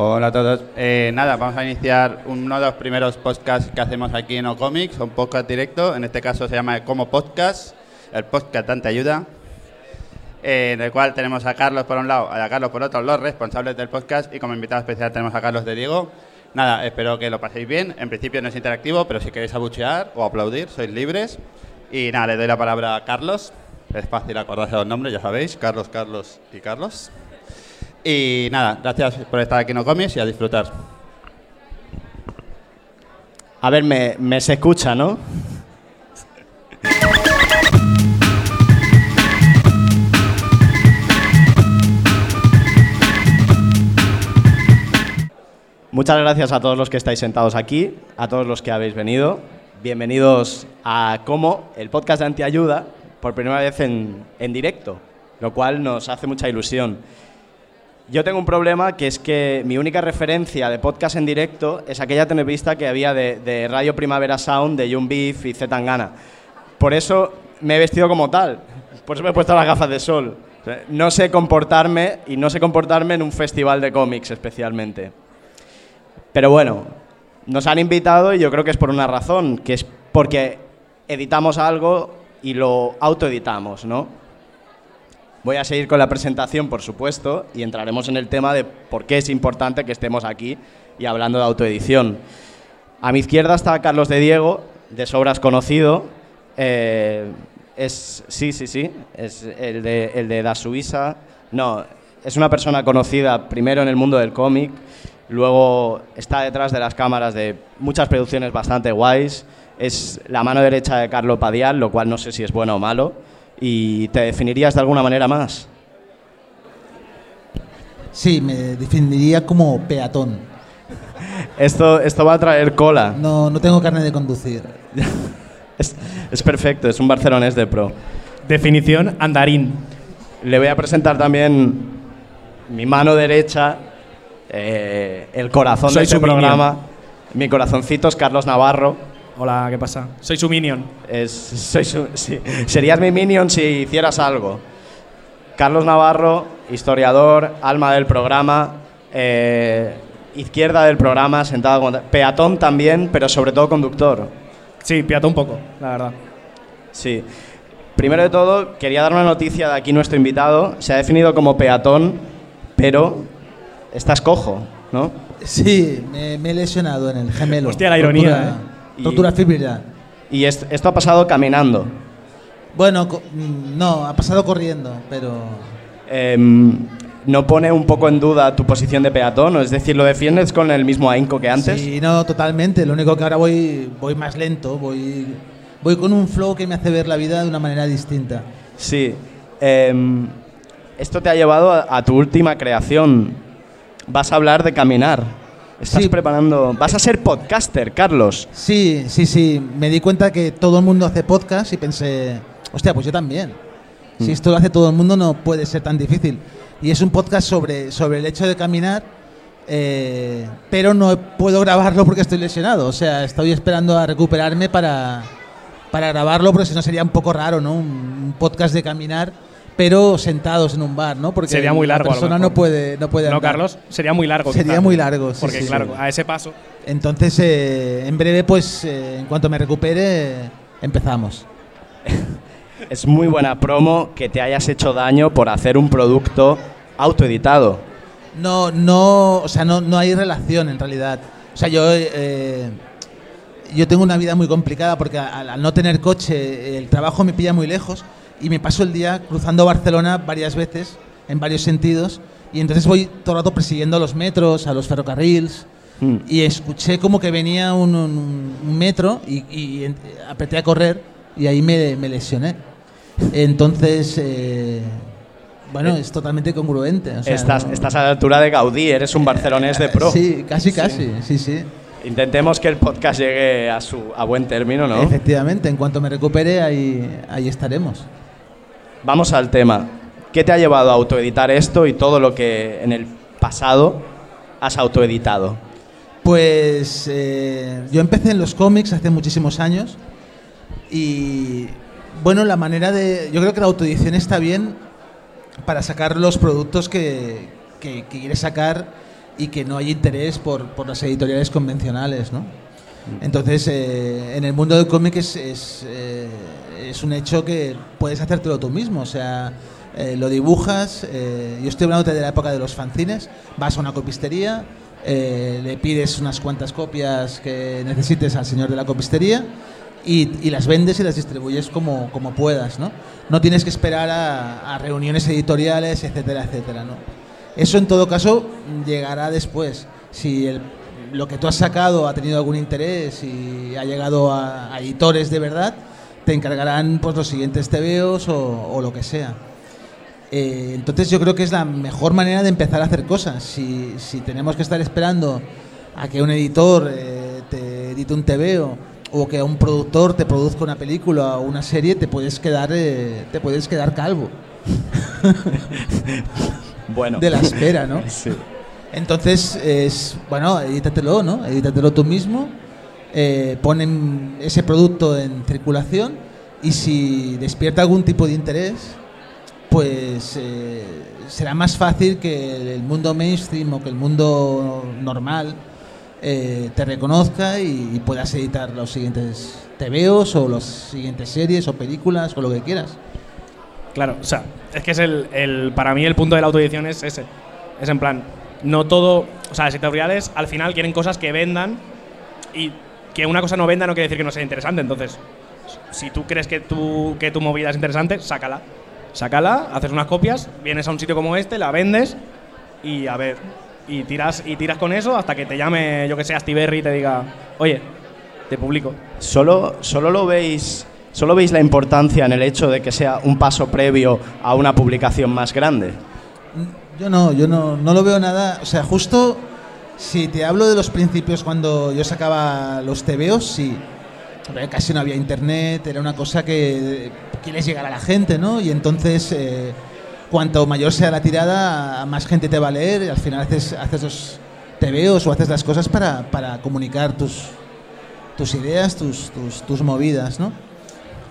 Hola a todos. Eh, nada, vamos a iniciar uno de los primeros podcasts que hacemos aquí en Ocomics, un podcast directo. En este caso se llama Como Podcast, el podcast Tanta Ayuda. eh, en el cual tenemos a Carlos por un lado, a Carlos por otro, los responsables del podcast, y como invitado especial tenemos a Carlos de Diego. Nada, espero que lo paséis bien. En principio no es interactivo, pero si queréis abuchear o aplaudir, sois libres. Y nada, le doy la palabra a Carlos. Es fácil acordarse de los nombres, ya sabéis. Carlos, Carlos y Carlos. Y nada, gracias por estar aquí en Ocomis y a disfrutar. A ver, me, me se escucha, ¿no? Muchas gracias a todos los que estáis sentados aquí, a todos los que habéis venido. Bienvenidos a Como, el podcast de Antiayuda, por primera vez en, en directo, lo cual nos hace mucha ilusión. Yo tengo un problema que es que mi única referencia de podcast en directo es aquella entrevista que había de, Radio Primavera Sound, de Young Beef y Z Tangana. Por eso me he vestido como tal, por eso me he puesto las gafas de sol. No sé comportarme y no sé comportarme en un festival de cómics especialmente. Pero bueno, nos han invitado y yo creo que es por una razón, que es porque editamos algo y lo autoeditamos, ¿no? Voy a seguir con la presentación, por supuesto, y entraremos en el tema de por qué es importante que estemos aquí y hablando de autoedición. A mi izquierda está Carlos de Diego, de sobras conocido. Eh, es, sí, sí, sí, es el de, el de Da Suiza. No, es una persona conocida primero en el mundo del cómic, luego está detrás de las cámaras de muchas producciones bastante guays. Es la mano derecha de Carlo Padial, lo cual no sé si es bueno o malo. ¿Y te definirías de alguna manera más? Sí, me definiría como peatón. Esto, esto va a traer cola. No, no tengo carne de conducir. Es, es perfecto, es un barcelonés de pro. Definición andarín. Le voy a presentar también mi mano derecha, eh, el corazón Soy de este su programa. Mi corazoncito es Carlos Navarro. Hola, ¿qué pasa? Soy su minion. Es, soy su- sí, serías mi minion si hicieras algo. Carlos Navarro, historiador, alma del programa, eh, izquierda del programa, sentado como... Peatón también, pero sobre todo conductor. Sí, piato un poco, la verdad. Sí. Primero de todo, quería dar una noticia de aquí nuestro invitado. Se ha definido como peatón, pero estás cojo, ¿no? Sí, me, me he lesionado en el gemelo. Hostia, la ironía, ¿eh? Rotura Y- fibrilar. Y est- esto ha pasado caminando. Bueno, mm, no, ha pasado corriendo, pero... Em, ¿No pone un poco en duda tu posición de peatón? Es decir, ¿lo defiendes con el mismo ahínco que antes? Sí, no, totalmente. Lo único que ahora voy, voy más lento, voy, voy con un flow que me hace ver la vida de una manera distinta. Sí. Em, esto te ha llevado a, a tu última creación. Vas a hablar de caminar. Estás Sí. preparando... Vas a ser podcaster, Carlos. Sí, sí, sí. Me di cuenta que todo el mundo hace podcast y pensé, hostia, pues yo también. Mm. Si esto lo hace todo el mundo no puede ser tan difícil. Y es un podcast sobre, sobre el hecho de caminar, eh, pero no puedo grabarlo porque estoy lesionado. O sea, estoy esperando a recuperarme para, para grabarlo porque si no sería un poco raro, ¿no? Un, un podcast de caminar, pero sentados en un bar, ¿no? Porque Sería muy largo, a La lo persona mejor. no puede, no puede No, andar. Carlos, sería muy largo. Sería quizá. muy largo, sí, Porque, sí, claro, sí. a ese paso. Entonces, eh, en breve, pues, eh, en cuanto me recupere, empezamos. Es muy buena promo que te hayas hecho daño por hacer un producto autoeditado. No, no, o sea, no, no hay relación en realidad. O sea, yo, eh, yo tengo una vida muy complicada porque al, al no tener coche, el trabajo me pilla muy lejos y me paso el día cruzando Barcelona varias veces, en varios sentidos, y entonces voy todo el rato persiguiendo a los metros, a los ferrocarriles, Mm. y escuché como que venía un, un- un metro y, y apreté a correr y ahí me, me lesioné. Entonces, eh, bueno, es totalmente congruente. o sea, estás, no- estás a la altura de Gaudí, eres un barcelonés de pro. Sí, casi, casi, sí, sí. Intentemos que el podcast llegue a, su, a buen término, ¿no? Efectivamente, en cuanto me recupere, ahí, ahí estaremos. Vamos al tema. ¿Qué te ha llevado a autoeditar esto y todo lo que en el pasado has autoeditado? Pues eh, yo empecé en los cómics hace muchísimos años y bueno, la manera de... Yo creo que la autoedición está bien para sacar los productos que, que, que quieres sacar y que no hay interés por, por las editoriales convencionales, ¿no? Entonces, eh, en el mundo del cómic es, es, eh, es un hecho que puedes hacértelo tú mismo, o sea, eh, lo dibujas, eh, yo estoy hablando de la época de los fanzines, vas a una copistería, eh, le pides unas cuantas copias que necesites al señor de la copistería y, las vendes y las distribuyes como, como puedas, ¿no? No tienes que esperar a, reuniones editoriales, etcétera, etcétera. Eso en todo caso llegará después. Si lo que tú has sacado ha tenido algún interés y ha llegado a editores de verdad, te encargarán pues, los siguientes TVOs o, o lo que sea. Eh, entonces yo creo que es la mejor manera de empezar a hacer cosas. Si, si tenemos que estar esperando a que un editor eh, te edite un TVO o que un productor te produzca una película o una serie, te puedes quedar, eh, te puedes quedar calvo Bueno. de la espera, ¿no? Sí. Entonces, es, bueno, edítatelo, ¿no? Edítatelo tú mismo, eh, ponen ese producto en circulación y si despierta algún tipo de interés, pues eh, será más fácil que el mundo mainstream o que el mundo normal eh, te reconozca y, puedas editar los siguientes TVOs o las siguientes series o películas o lo que quieras. Claro, o sea, es que es el, el- para mí el punto de la autoedición es ese. Es en plan, no todo, o sea, las editoriales al final quieren cosas que vendan y que una cosa no venda no quiere decir que no sea interesante. Entonces, si tú crees que tu, que tu movida es interesante, sácala. Sácala, haces unas copias, vienes a un sitio como este, la vendes y a ver, y tiras, y tiras con eso hasta que te llame, yo que sé, Astiberri y te diga, oye, te publico. Solo, solo lo veis. ¿Solo veis la importancia en el hecho de que sea un paso previo a una publicación más grande? Yo no, yo no, no lo veo nada. O sea, justo si te hablo de los principios cuando yo sacaba los TVOs, sí. Casi no había internet, era una cosa que quieres llegar a la gente, ¿no? Y entonces, eh, cuanto mayor sea la tirada, más gente te va a leer y al final haces, haces los TVOs o haces las cosas para, comunicar tus, ideas, tus, movidas, ¿no?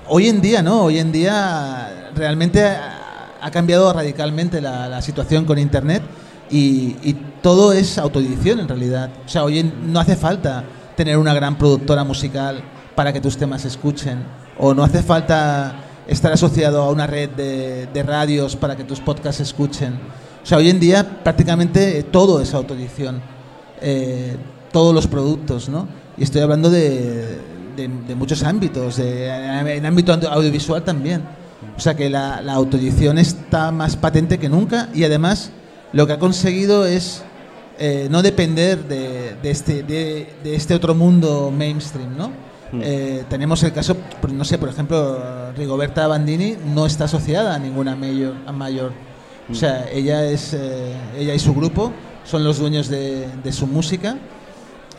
Hoy en día, ¿no? Hoy en día realmente ha, cambiado radicalmente la situación con Internet y, todo es autoedición en realidad. O sea, hoy no hace falta tener una gran productora musical para que tus temas se escuchen o no hace falta estar asociado a una red de, radios para que tus podcasts se escuchen. O sea, hoy en día prácticamente todo es autoedición eh, todos los productos, ¿no? Y estoy hablando de, muchos ámbitos, de- en ámbito audio- audiovisual también. O sea que la, la autoedición está más patente que nunca y además lo que ha conseguido es eh, no depender de, de este, de, de este otro mundo mainstream, ¿no? Eh, tenemos el caso, no sé, por ejemplo, Rigoberta Bandini no está asociada a ninguna mayor, a mayor. O sea, ella es eh, ella y su grupo son los dueños de, de su música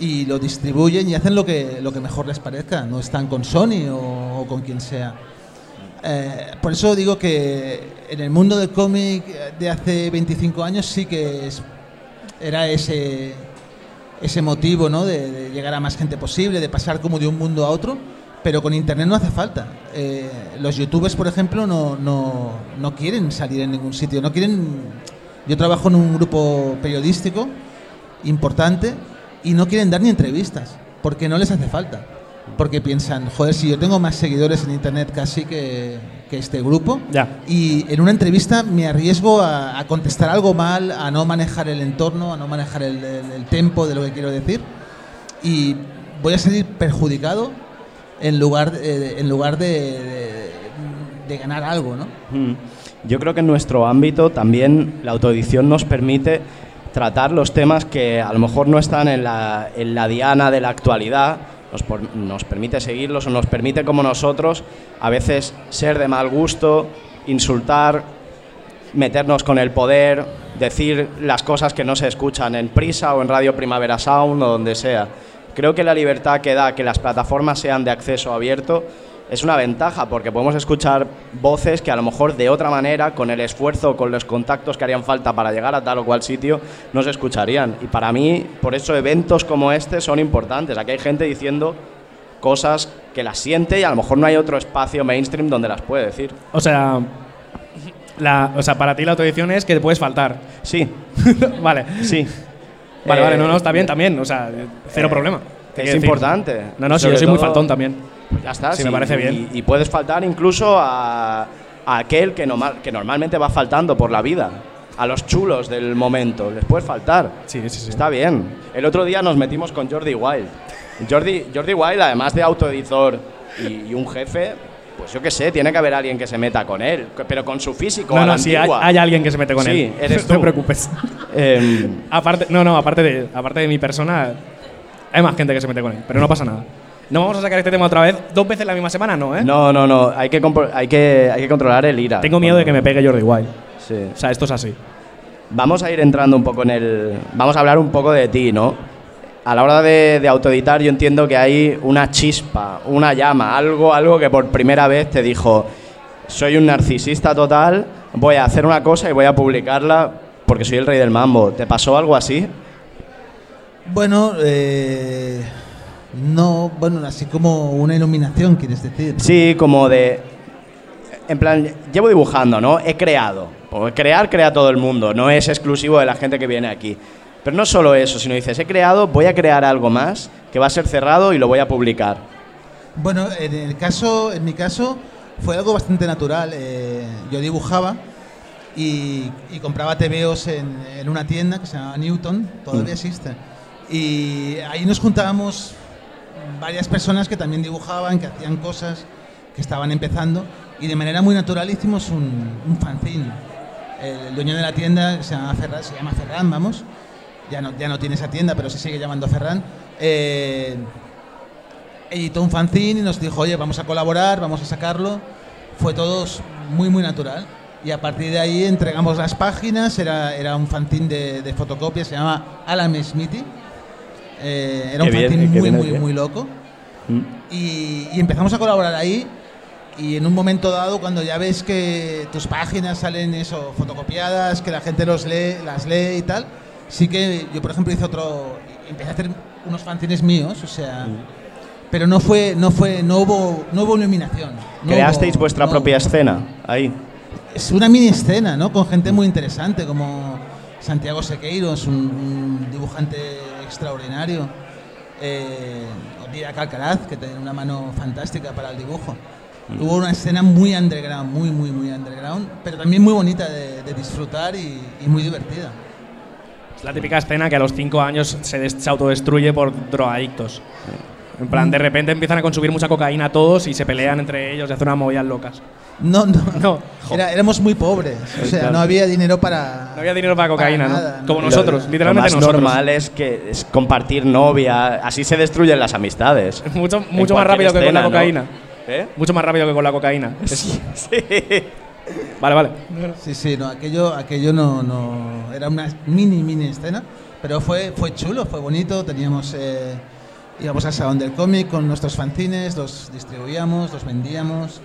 y lo distribuyen y hacen lo que lo que mejor les parezca. No están con Sony o, o con quien sea. Eh, por eso digo que en el mundo del cómic de hace 25 años sí que es- era ese ese motivo ¿no? de, llegar a más gente posible, de pasar como de un mundo a otro, pero con internet no hace falta. Eh, los youtubers, por ejemplo, no, no, no quieren salir en ningún sitio, no quieren... Yo trabajo en un grupo periodístico importante y no quieren dar ni entrevistas, porque no les hace falta. Porque piensan, joder, si yo tengo más seguidores en internet casi que, que este grupo, Ya. y en una entrevista me arriesgo a, a contestar algo mal, a no manejar el entorno, a no manejar el, el- el tempo de lo que quiero decir. Y voy a salir perjudicado en lugar, de- en lugar de, de- de ganar algo, ¿no? Mm. Yo creo que en nuestro ámbito también la autoedición nos permite tratar los temas que a lo mejor no están en la, en la diana de la actualidad, nos, por- nos permite seguirlos o nos permite como nosotros a veces ser de mal gusto, insultar meternos con el poder, decir las cosas que no se escuchan en Prisa o en Radio Primavera Sound o donde sea. Creo que la libertad que da que las plataformas sean de acceso abierto es una ventaja porque podemos escuchar voces que a lo mejor de otra manera, con el esfuerzo, con los contactos que harían falta para llegar a tal o cual sitio, no se escucharían. Y para mí, por eso eventos como este son importantes. Aquí hay gente diciendo cosas que las siente y a lo mejor no hay otro espacio mainstream donde las puede decir. O sea, la, o sea, para ti la autoedición es que te puedes faltar. Sí, vale. sí. Vale, Eh, vale, no, no, está bien también. O sea, cero eh, problema. Es decir. importante. No, no, sí, yo soy muy faltón también. Pues ya está. Sí, me parece bien. Y, puedes faltar incluso a, a aquel que, normal- que normalmente va faltando por la vida. A los chulos del momento. Les puedes faltar. Sí, sí, sí. Está bien. El otro día nos metimos con Jordi Wild. Jordi, Jordi Wild, además de autoeditor y, y un jefe, pues yo qué sé, tiene que haber alguien que se meta con él. Pero con su físico. No, a la no, sí, hay, alguien que se mete con Sí, él. eres no te tú. preocupes. Em, aparte, no, no, aparte de, aparte de mi persona, hay más gente que se mete con él, pero no pasa nada. No vamos a sacar este tema otra vez, dos veces la misma semana, no, ¿eh? no, no, no. Hay que, hay, que, hay que controlar el ira. Tengo miedo de que me pegue Jordi Wild. Sí. O sea, esto es así. Vamos a ir entrando un poco en el. Vamos a hablar un poco de ti, ¿no? A la hora de, de autoeditar, yo entiendo que hay una chispa, una llama, algo, algo que por primera vez te dijo: soy un narcisista total, voy a hacer una cosa y voy a publicarla porque soy el rey del mambo. ¿Te pasó algo así? Bueno, eh, no, bueno, así como una iluminación, quieres decir. Sí, como de. En plan, llevo dibujando, ¿no? He creado. Porque crear, crea todo el mundo, no es exclusivo de la gente que viene aquí. Pero no solo eso, sino dices, he creado, voy a crear algo más que va a ser cerrado y lo voy a publicar. Bueno, en el caso, en mi caso, fue algo bastante natural. Eh, yo dibujaba y, y compraba TVOs en, en una tienda que se llamaba Newton, todavía existe. Y ahí nos juntábamos varias personas que también dibujaban, que hacían cosas, que estaban empezando, y de manera muy natural hicimos un, un. El dueño de la tienda se llama Ferran, vamos. Ya no, ya no tiene esa tienda, pero se sigue llamando Ferran. Eh, editó un fanzine y nos dijo, oye, vamos a colaborar, vamos a sacarlo. Fue todo muy, muy natural. Y a partir de ahí entregamos las páginas, era, era un fanzine de, de fotocopia, se llama Alan Smithy. Eh, era un bien, fanzine qué muy, bien, muy, bien. muy loco. Y, y empezamos a colaborar ahí. Y en un momento dado, cuando ya ves que tus páginas salen eso, fotocopiadas, que la gente los lee, las lee y tal, sí que yo, por ejemplo, hice otro. Empecé a hacer unos fanzines míos, o sea. Pero no fue, no fue, no hubo, no hubo iluminación. no ¿Creasteis hubo- vuestra no propia hubo. escena ahí? Es una mini escena, ¿no? Con gente muy interesante, como Santiago Sequeiros, un, un dibujante extraordinario. Eh, o Díaz Alcaraz, que tiene una mano fantástica para el dibujo. Hubo una escena muy underground, muy, muy, muy underground, pero también muy bonita de, de disfrutar y, y muy divertida. Es la típica escena que a los 5 años se, se autodestruye por drogadictos. En plan, de repente empiezan a consumir mucha cocaína todos y se pelean entre ellos y hacen unas movidas locas. No, no, No. Era- éramos muy pobres, o sea, Claro. no había dinero para... No había dinero para cocaína, para ¿no? nada, Como no. nosotros, Lo- literalmente lo más nosotros. normal es que es compartir novia, así se destruyen las amistades. Mucho, mucho más rápido que con la cocaína. ¿Eh? Mucho más rápido que con la cocaína. Sí. Vale, vale. Sí, sí, no, aquello, aquello no, no, era una mini, mini escena, pero fue, fue chulo, fue bonito, teníamos, eh, íbamos al salón del cómic con nuestros fanzines, los distribuíamos, los vendíamos,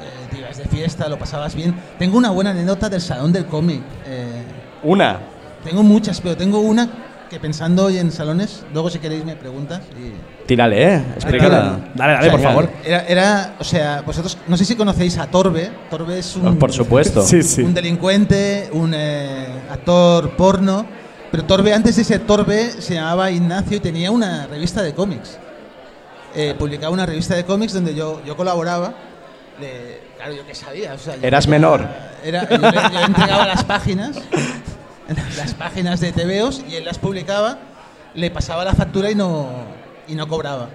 eh, te ibas de fiesta, lo pasabas bien. Tengo una buena anécdota del salón del cómic, eh, Una. tengo muchas, pero tengo una que pensando hoy en salones, luego si queréis me preguntas y... Tírale, ¿eh? Explícala. Dale, dale, por era- favor. Era, era, o sea, vosotros, no sé si conocéis a Torbe, Torbe es un... Por supuesto. un delincuente, un eh, actor porno. Pero Torbe, antes de ser Torbe, se llamaba Ignacio y tenía una revista de cómics. Eh, publicaba una revista de cómics donde yo, yo colaboraba. Claro, yo qué sabía. o sea, yo Eras menor. Era, yo, entregaba las páginas, las páginas de TVOs y él las publicaba, le pasaba la factura y no, y no cobraba.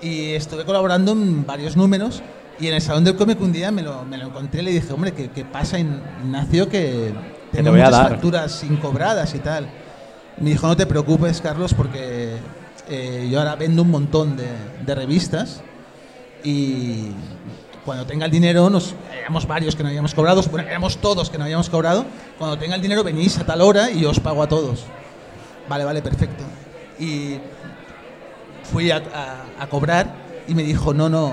Y estuve colaborando en varios números y en el Salón del Cómic un día me lo, me lo encontré y le dije, hombre, ¿qué, qué pasa, Ignacio? Que te tengo a muchas dar". facturas incobradas y tal. Me dijo, no te preocupes, Carlos, porque eh, yo ahora vendo un montón de, de revistas y cuando tenga el dinero, nos éramos varios que no habíamos cobrado, bueno, éramos todos que no habíamos cobrado, cuando tenga el dinero venís a tal hora y os pago a todos. Vale, vale, perfecto. Y fui a, a- a cobrar y me dijo, no, no,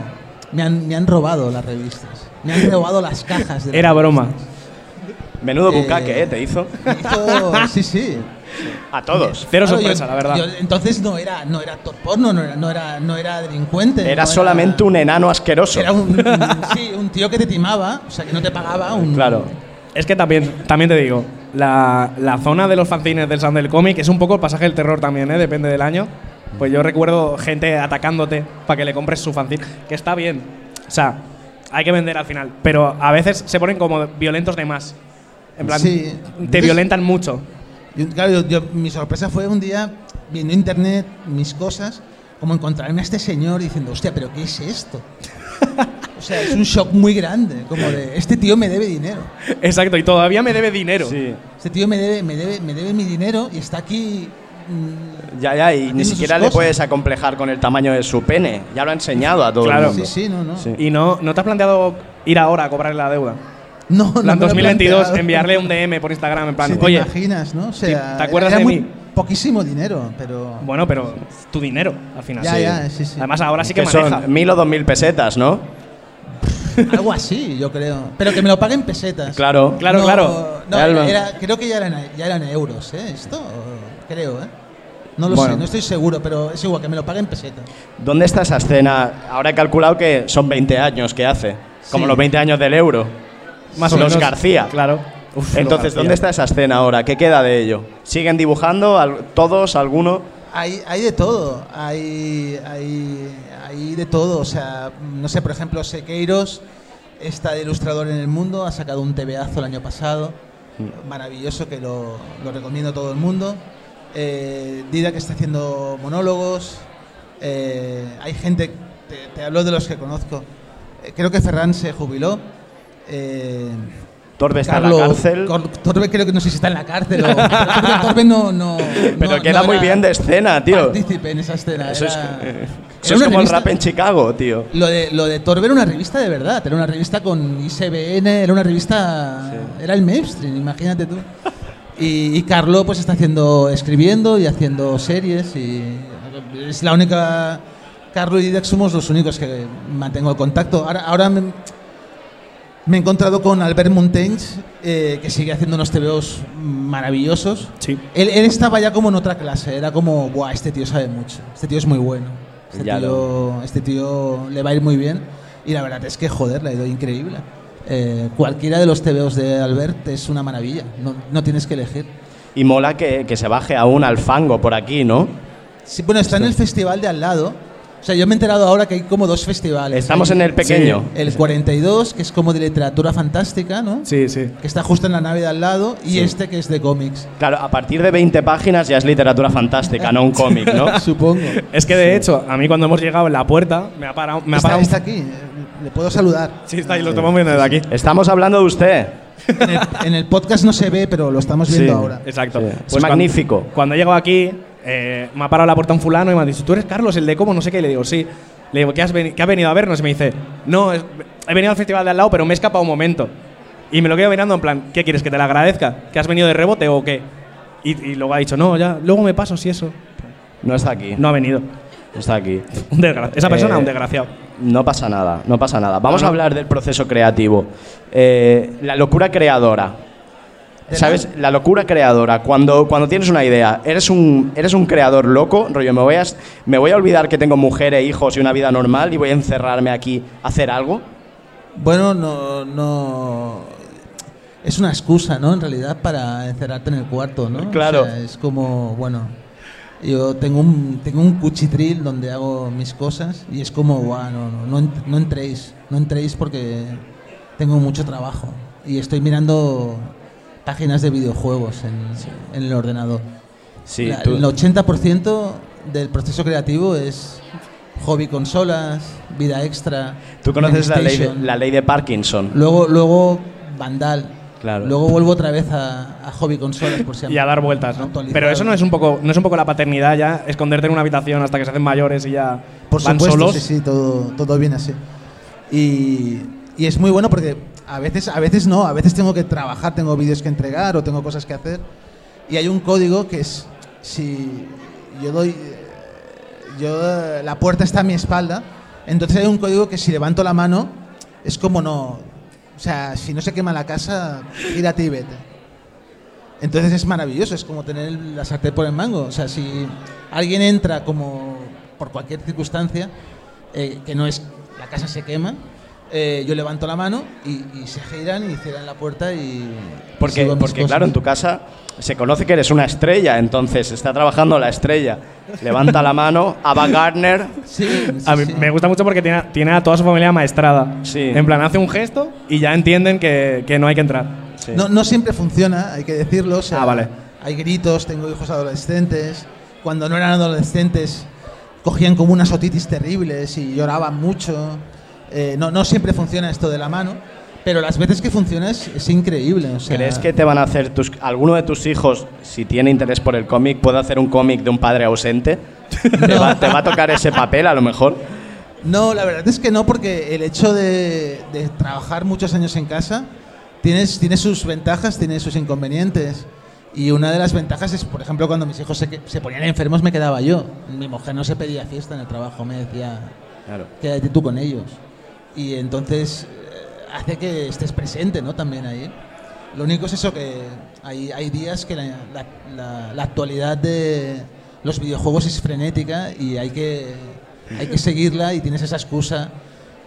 me han, me han robado las revistas, me han robado las cajas. De las Era broma. Menudo Eh, bucaque, ¿eh? Te hizo. Hizo- sí, sí. A todos. Cero Claro, sorpresa, yo- la verdad. yo entonces no era, no era actor porno, no era, no era, no era delincuente. Era no solamente un enano asqueroso. Era un, un- sí, un tío que te timaba, o sea, que no te pagaba. Un, Claro. Es que también, también te digo, la, la zona de los fanzines del Sound del cómic es un poco el pasaje del terror también, ¿eh? depende del año. Pues yo recuerdo gente atacándote para que le compres su fanzine, que está bien. O sea, hay que vender al final, pero a veces se ponen como violentos de más. En plan, Sí. te Entonces- violentan mucho. Yo- claro, yo- yo- mi sorpresa fue un día viendo internet mis cosas, como encontrarme a este señor diciendo, hostia, pero ¿qué es esto? o sea, es un shock muy grande, como de, este tío me debe dinero. Exacto, y todavía me debe dinero. Sí. Este tío me debe, me debe, me debe mi dinero y está aquí. mm, Ya, ya, y ni siquiera le puedes acomplejar con el tamaño de su pene. Ya lo ha enseñado a todo Claro. el mundo. sí, sí, no, no. Sí. Y no, ¿no te has planteado ir ahora a cobrarle la deuda? No, no En plan, me lo he 2022, planteado. enviarle un DM por Instagram, en plan, Si te oye, imaginas, ¿no? O sea, ¿te acuerdas era de muy mí? Poquísimo dinero, pero. bueno, pero tu dinero, al final. ya, ya, sí, sí. Además, ahora sí que, Que maneja. son mil o dos mil pesetas, ¿no? Algo así, yo creo. Pero que me lo paguen pesetas. Claro. Claro, No, claro. No, era- creo que ya eran, ya eran euros, ¿eh? Esto, creo, ¿eh? No lo Bueno. sé, no estoy seguro, pero es igual, que me lo paguen pesetas. ¿Dónde está esa escena? Ahora he calculado que son 20 años que hace. Como Sí. los 20 años del euro. Más o los menos. García. Claro. Uf, Entonces. ¿dónde está esa escena ahora? ¿Qué queda de ello? ¿Siguen dibujando? Al- ¿Todos? ¿Alguno? Hay, hay de todo, hay, hay, hay de todo. O sea, no sé, por ejemplo, Sequeiros está de ilustrador en el mundo, ha sacado un TVazo el año pasado, maravilloso, que lo, lo recomiendo a todo el mundo. Eh, Dida que está haciendo monólogos, eh, hay gente, te, te hablo de los que conozco. Eh, creo que Ferran se jubiló. Eh, Torbe está en la cárcel. Torbe creo que no sé si está en la cárcel o. pero Torbe no. no Pero no- queda no muy bien de escena, tío. Partícipe en esa escena. Eso es, era- eh, eso es como el rap en Chicago, tío. Lo de, lo de Torbe era una revista de verdad, era una revista con ISBN, era una revista. Era el mainstream, imagínate tú. Y, y Carlo pues está haciendo, escribiendo y haciendo series y es la única. Carlo y Didac somos los únicos que mantengo el contacto. Ahora, ahora me, me he encontrado con Albert Montaigne, eh, que sigue haciendo unos TVOs maravillosos. Sí. Él, él estaba ya como en otra clase, era como, Buah, este tío sabe mucho, este tío es muy bueno, este Ya tío, este tío le va a ir muy bien. Y la verdad es que, joder, le ha ido increíble. Eh, cualquiera de los TVOs de Albert es una maravilla, no, no tienes que elegir. Y mola que, que se baje aún al fango por aquí, ¿no? Sí, bueno, está en el festival de al lado. O sea, yo me he enterado ahora que hay como dos festivales. Estamos Hay en el pequeño. El 42, que es como de literatura fantástica, ¿no? Sí, sí. Que está justo en la nave de al lado, y este que es de cómics. Claro, a partir de 20 páginas ya es literatura fantástica, no un cómic, ¿no? Supongo. Es que de hecho, a mí cuando hemos llegado en la puerta, me ha parado. Me ha está, parado está aquí, eh, le puedo saludar. Sí, está ahí, lo tomamos viendo desde aquí. Estamos hablando de usted. En el, en el podcast no se ve, pero lo estamos viendo Sí. ahora. Exacto. Sí. Pues Es magnífico. Cuando, cuando he llegado aquí, eh, me ha parado la puerta un fulano y me ha dicho, ¿tú eres Carlos, el de cómo? No sé qué. Y le digo, sí. Le digo, ¿qué has, qué has venido a vernos? Y me dice, no, es- he venido al festival de al lado, pero me he escapado un momento. Y me lo quedo mirando en plan, ¿qué quieres? ¿Que te la agradezca? ¿Que has venido de rebote o qué? Y, y luego ha dicho, no, ya, luego me paso si eso. No está aquí. No ha venido. No está aquí. Un Esa persona, Eh, un desgraciado. No pasa nada, no pasa nada. Vamos No, a no. hablar del proceso creativo. Eh, la locura creadora. ¿De ¿Sabes? La locura creadora. Cuando, cuando tienes una idea, eres un, eres un creador loco, rollo, me voy, a, me voy a olvidar que tengo mujer e hijos y una vida normal y voy a encerrarme aquí a hacer algo. Bueno, no, no. Es una excusa, ¿no? En realidad, para encerrarte en el cuarto, ¿no? Claro. O sea, es como, bueno. Yo tengo un, tengo un cuchitril donde hago mis cosas y es como, guau, no, no, no, no entréis, no entréis porque tengo mucho trabajo y estoy mirando páginas de videojuegos en, en el ordenador. Sí, La- tú- el 80% del proceso creativo es hobby consolas, vida extra. tú conoces la ley, de, la ley de Parkinson. Luego, luego Vandal. Claro. Luego vuelvo otra vez a, a hobby consolas por si Y a dar vueltas, ¿no? Pero eso no es un poco, no es un poco la paternidad ya, esconderte en una habitación hasta que se hacen mayores y ya Por van supuesto, solos. sí, sí, todo, todo viene así. Y, y es muy bueno porque a veces, a veces no, a veces tengo que trabajar, tengo vídeos que entregar o tengo cosas que hacer. Y hay un código que es, si yo doy, yo, la puerta está a mi espalda, entonces hay un código que si levanto la mano es como no, o sea, si no se quema la casa, gírate y vete. Entonces es maravilloso, es como tener la sartén por el mango. O sea, si alguien entra como por cualquier circunstancia, eh, que no es la casa se quema, eh, yo levanto la mano y, y se giran y cierran la puerta y... Porque, porque claro, en tu casa se conoce que eres una estrella, entonces está trabajando la estrella. Levanta la mano, Ava Gardner. Sí, sí, A mí sí. me gusta mucho porque tiene, tiene a toda su familia maestrada. Sí. En plan, hace un gesto y ya entienden que, que no hay que entrar. Sí. No, no siempre funciona, hay que decirlo. o sea, Ah, vale. Hay gritos, tengo hijos adolescentes. Cuando no eran adolescentes, cogían como unas otitis terribles y lloraban mucho. Eh, no, no siempre funciona esto de la mano, pero las veces que funciona es, es increíble. o sea, ¿Crees que te van a hacer tus, alguno de tus hijos, si tiene interés por el cómic, puede hacer un cómic de un padre ausente? ¿Te, va, te va a tocar ese papel a lo mejor? No, la verdad es que no, porque el hecho de, de trabajar muchos años en casa tienes, tiene sus ventajas, tiene sus inconvenientes. Y una de las ventajas es, por ejemplo, cuando mis hijos se, se ponían enfermos, me quedaba yo. Mi mujer no se pedía fiesta en el trabajo, me decía, Claro. quédate tú con ellos. Y entonces eh, hace que estés presente, ¿no? También ahí. Lo único es eso, que hay, hay días que la, la- la- la actualidad de los videojuegos es frenética y hay que, hay que seguirla y tienes esa excusa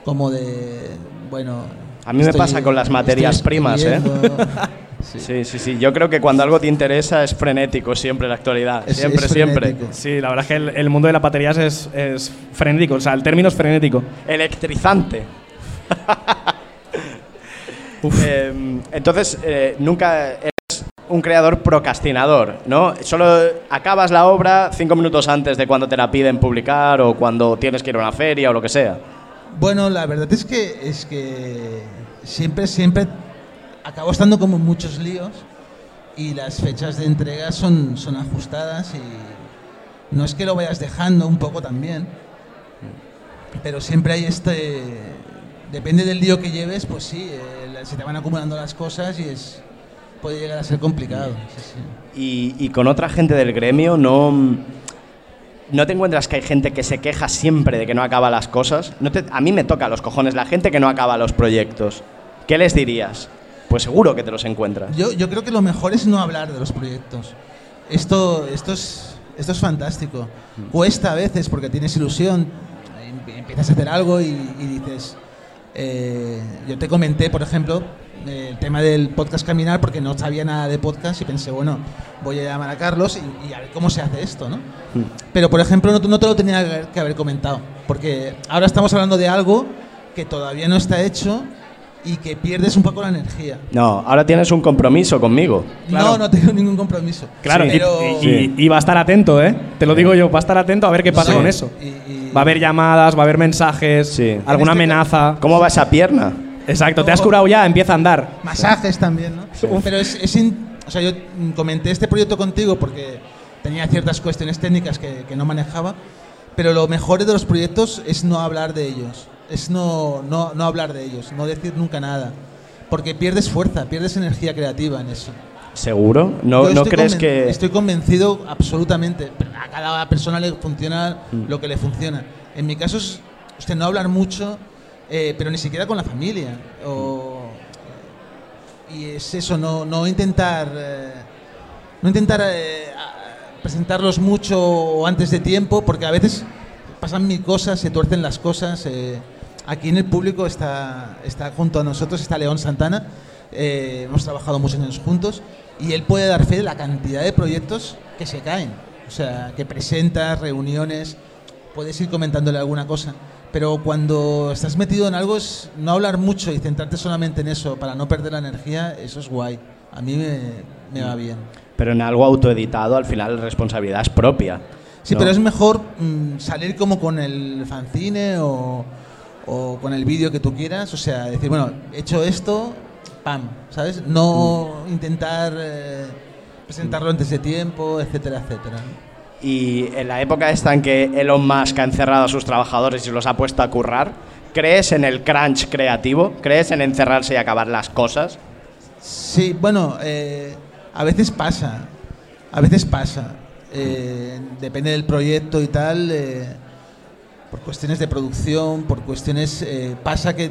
como de, bueno... A mí me estoy- pasa con las materias primas, ¿eh? Sí. Sí, sí, sí. Yo creo que cuando algo te interesa es frenético siempre la actualidad. Es- siempre, es siempre. Sí, la verdad es que el, el mundo de las baterías es, es frenético. O sea, el término es frenético. Electrizante. Eh, entonces, eh, nunca eres un creador procrastinador, ¿no? Solo acabas la obra cinco minutos antes de cuando te la piden publicar o cuando tienes que ir a una feria o lo que sea. Bueno, la verdad es que es que siempre, siempre acabo estando como en muchos líos y las fechas de entrega son, son ajustadas y no es que lo vayas dejando un poco también, pero siempre hay este... Depende del lío que lleves, pues sí, eh, se te van acumulando las cosas y es puede llegar a ser complicado. sí, sí. Y, y con otra gente del gremio, ¿no, ¿no te encuentras que hay gente que se queja siempre de que no acaba las cosas? No te- a mí me toca los cojones la gente que no acaba los proyectos. ¿Qué les dirías? Pues seguro que te los encuentras. Yo, yo creo que lo mejor es no hablar de los proyectos. Esto, esto, es, esto es fantástico. Cuesta a veces porque tienes ilusión, em- empiezas a hacer algo y, y dices... eh, yo te comenté, por ejemplo, eh, el tema del podcast Caminar porque no sabía nada de podcast y pensé, bueno, voy a llamar a Carlos y, y a ver cómo se hace esto, ¿no? Pero, por ejemplo, no, no te lo tenía que haber comentado, porque ahora estamos hablando de algo que todavía no está hecho y que pierdes un poco la energía. No, ahora tienes un compromiso conmigo. No, no tengo ningún compromiso. Claro, y- pero... y, y- y va a estar atento, ¿eh? Te lo digo yo, va a estar atento a ver qué pasa Sí. con eso. Y- y- Va a haber llamadas, va a haber mensajes, Sí. alguna este amenaza. ¿Cómo va esa pierna? Exacto, te has curado ya, empieza a andar. Masajes también, ¿no? Pero es, es in- o sea, yo comenté este proyecto contigo porque tenía ciertas cuestiones técnicas que, que no manejaba, pero lo mejor de los proyectos es no hablar de ellos, es no, no, no hablar de ellos, no decir nunca nada, porque pierdes fuerza, pierdes energía creativa en eso. ¿Seguro? ¿No, no crees que...? Estoy convencido absolutamente. A cada persona le funciona Mm. lo que le funciona. En mi caso es usted no hablar mucho, eh, pero ni siquiera con la familia. O, y es eso, no, no intentar, eh, no intentar eh, presentarlos mucho antes de tiempo, porque a veces pasan mil cosas, se tuercen las cosas. Aquí en el público está, está junto a nosotros, está León Santana. eh, hemos trabajado muchos años juntos y él puede dar fe de la cantidad de proyectos que se caen. O sea, que presentas, reuniones, puedes ir comentándole alguna cosa. Pero cuando estás metido en algo es no hablar mucho y centrarte solamente en eso para no perder la energía, eso es guay. A mí me, me va bien. Pero en algo autoeditado, al final la responsabilidad es propia. Sí, ¿no? pero es mejor mm, salir como con el fanzine o, o con el vídeo que tú quieras. O sea, decir, bueno, he hecho esto, pam, ¿sabes? No intentar eh, presentarlo antes de tiempo, etcétera, etcétera. Y en la época esta en que Elon Musk ha encerrado a sus trabajadores y los ha puesto a currar, ¿Crees en el crunch creativo? ¿Crees en encerrarse y acabar las cosas? Sí, bueno, eh, a veces pasa, a veces pasa. Eh, depende del proyecto y tal, eh, por cuestiones de producción, por cuestiones... eh, pasa que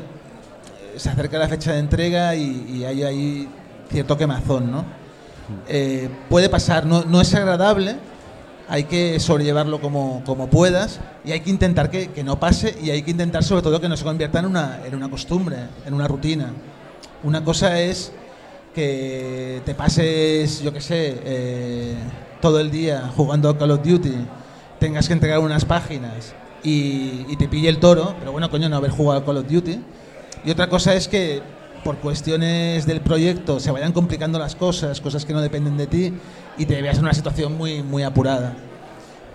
se acerca la fecha de entrega y, y hay ahí cierto quemazón, ¿no? Eh, puede pasar, no, no es agradable, hay que sobrellevarlo como, como puedas y hay que intentar que, que no pase y hay que intentar sobre todo que no se convierta en una, en una costumbre, en una rutina. Una cosa es que te pases, yo qué sé, eh, todo el día jugando a Call of Duty, tengas que entregar unas páginas y, y te pille el toro, pero bueno, coño, no haber jugado Call of Duty. Y otra cosa es que por cuestiones del proyecto se vayan complicando las cosas, cosas que no dependen de ti, y te veas en una situación muy, muy apurada.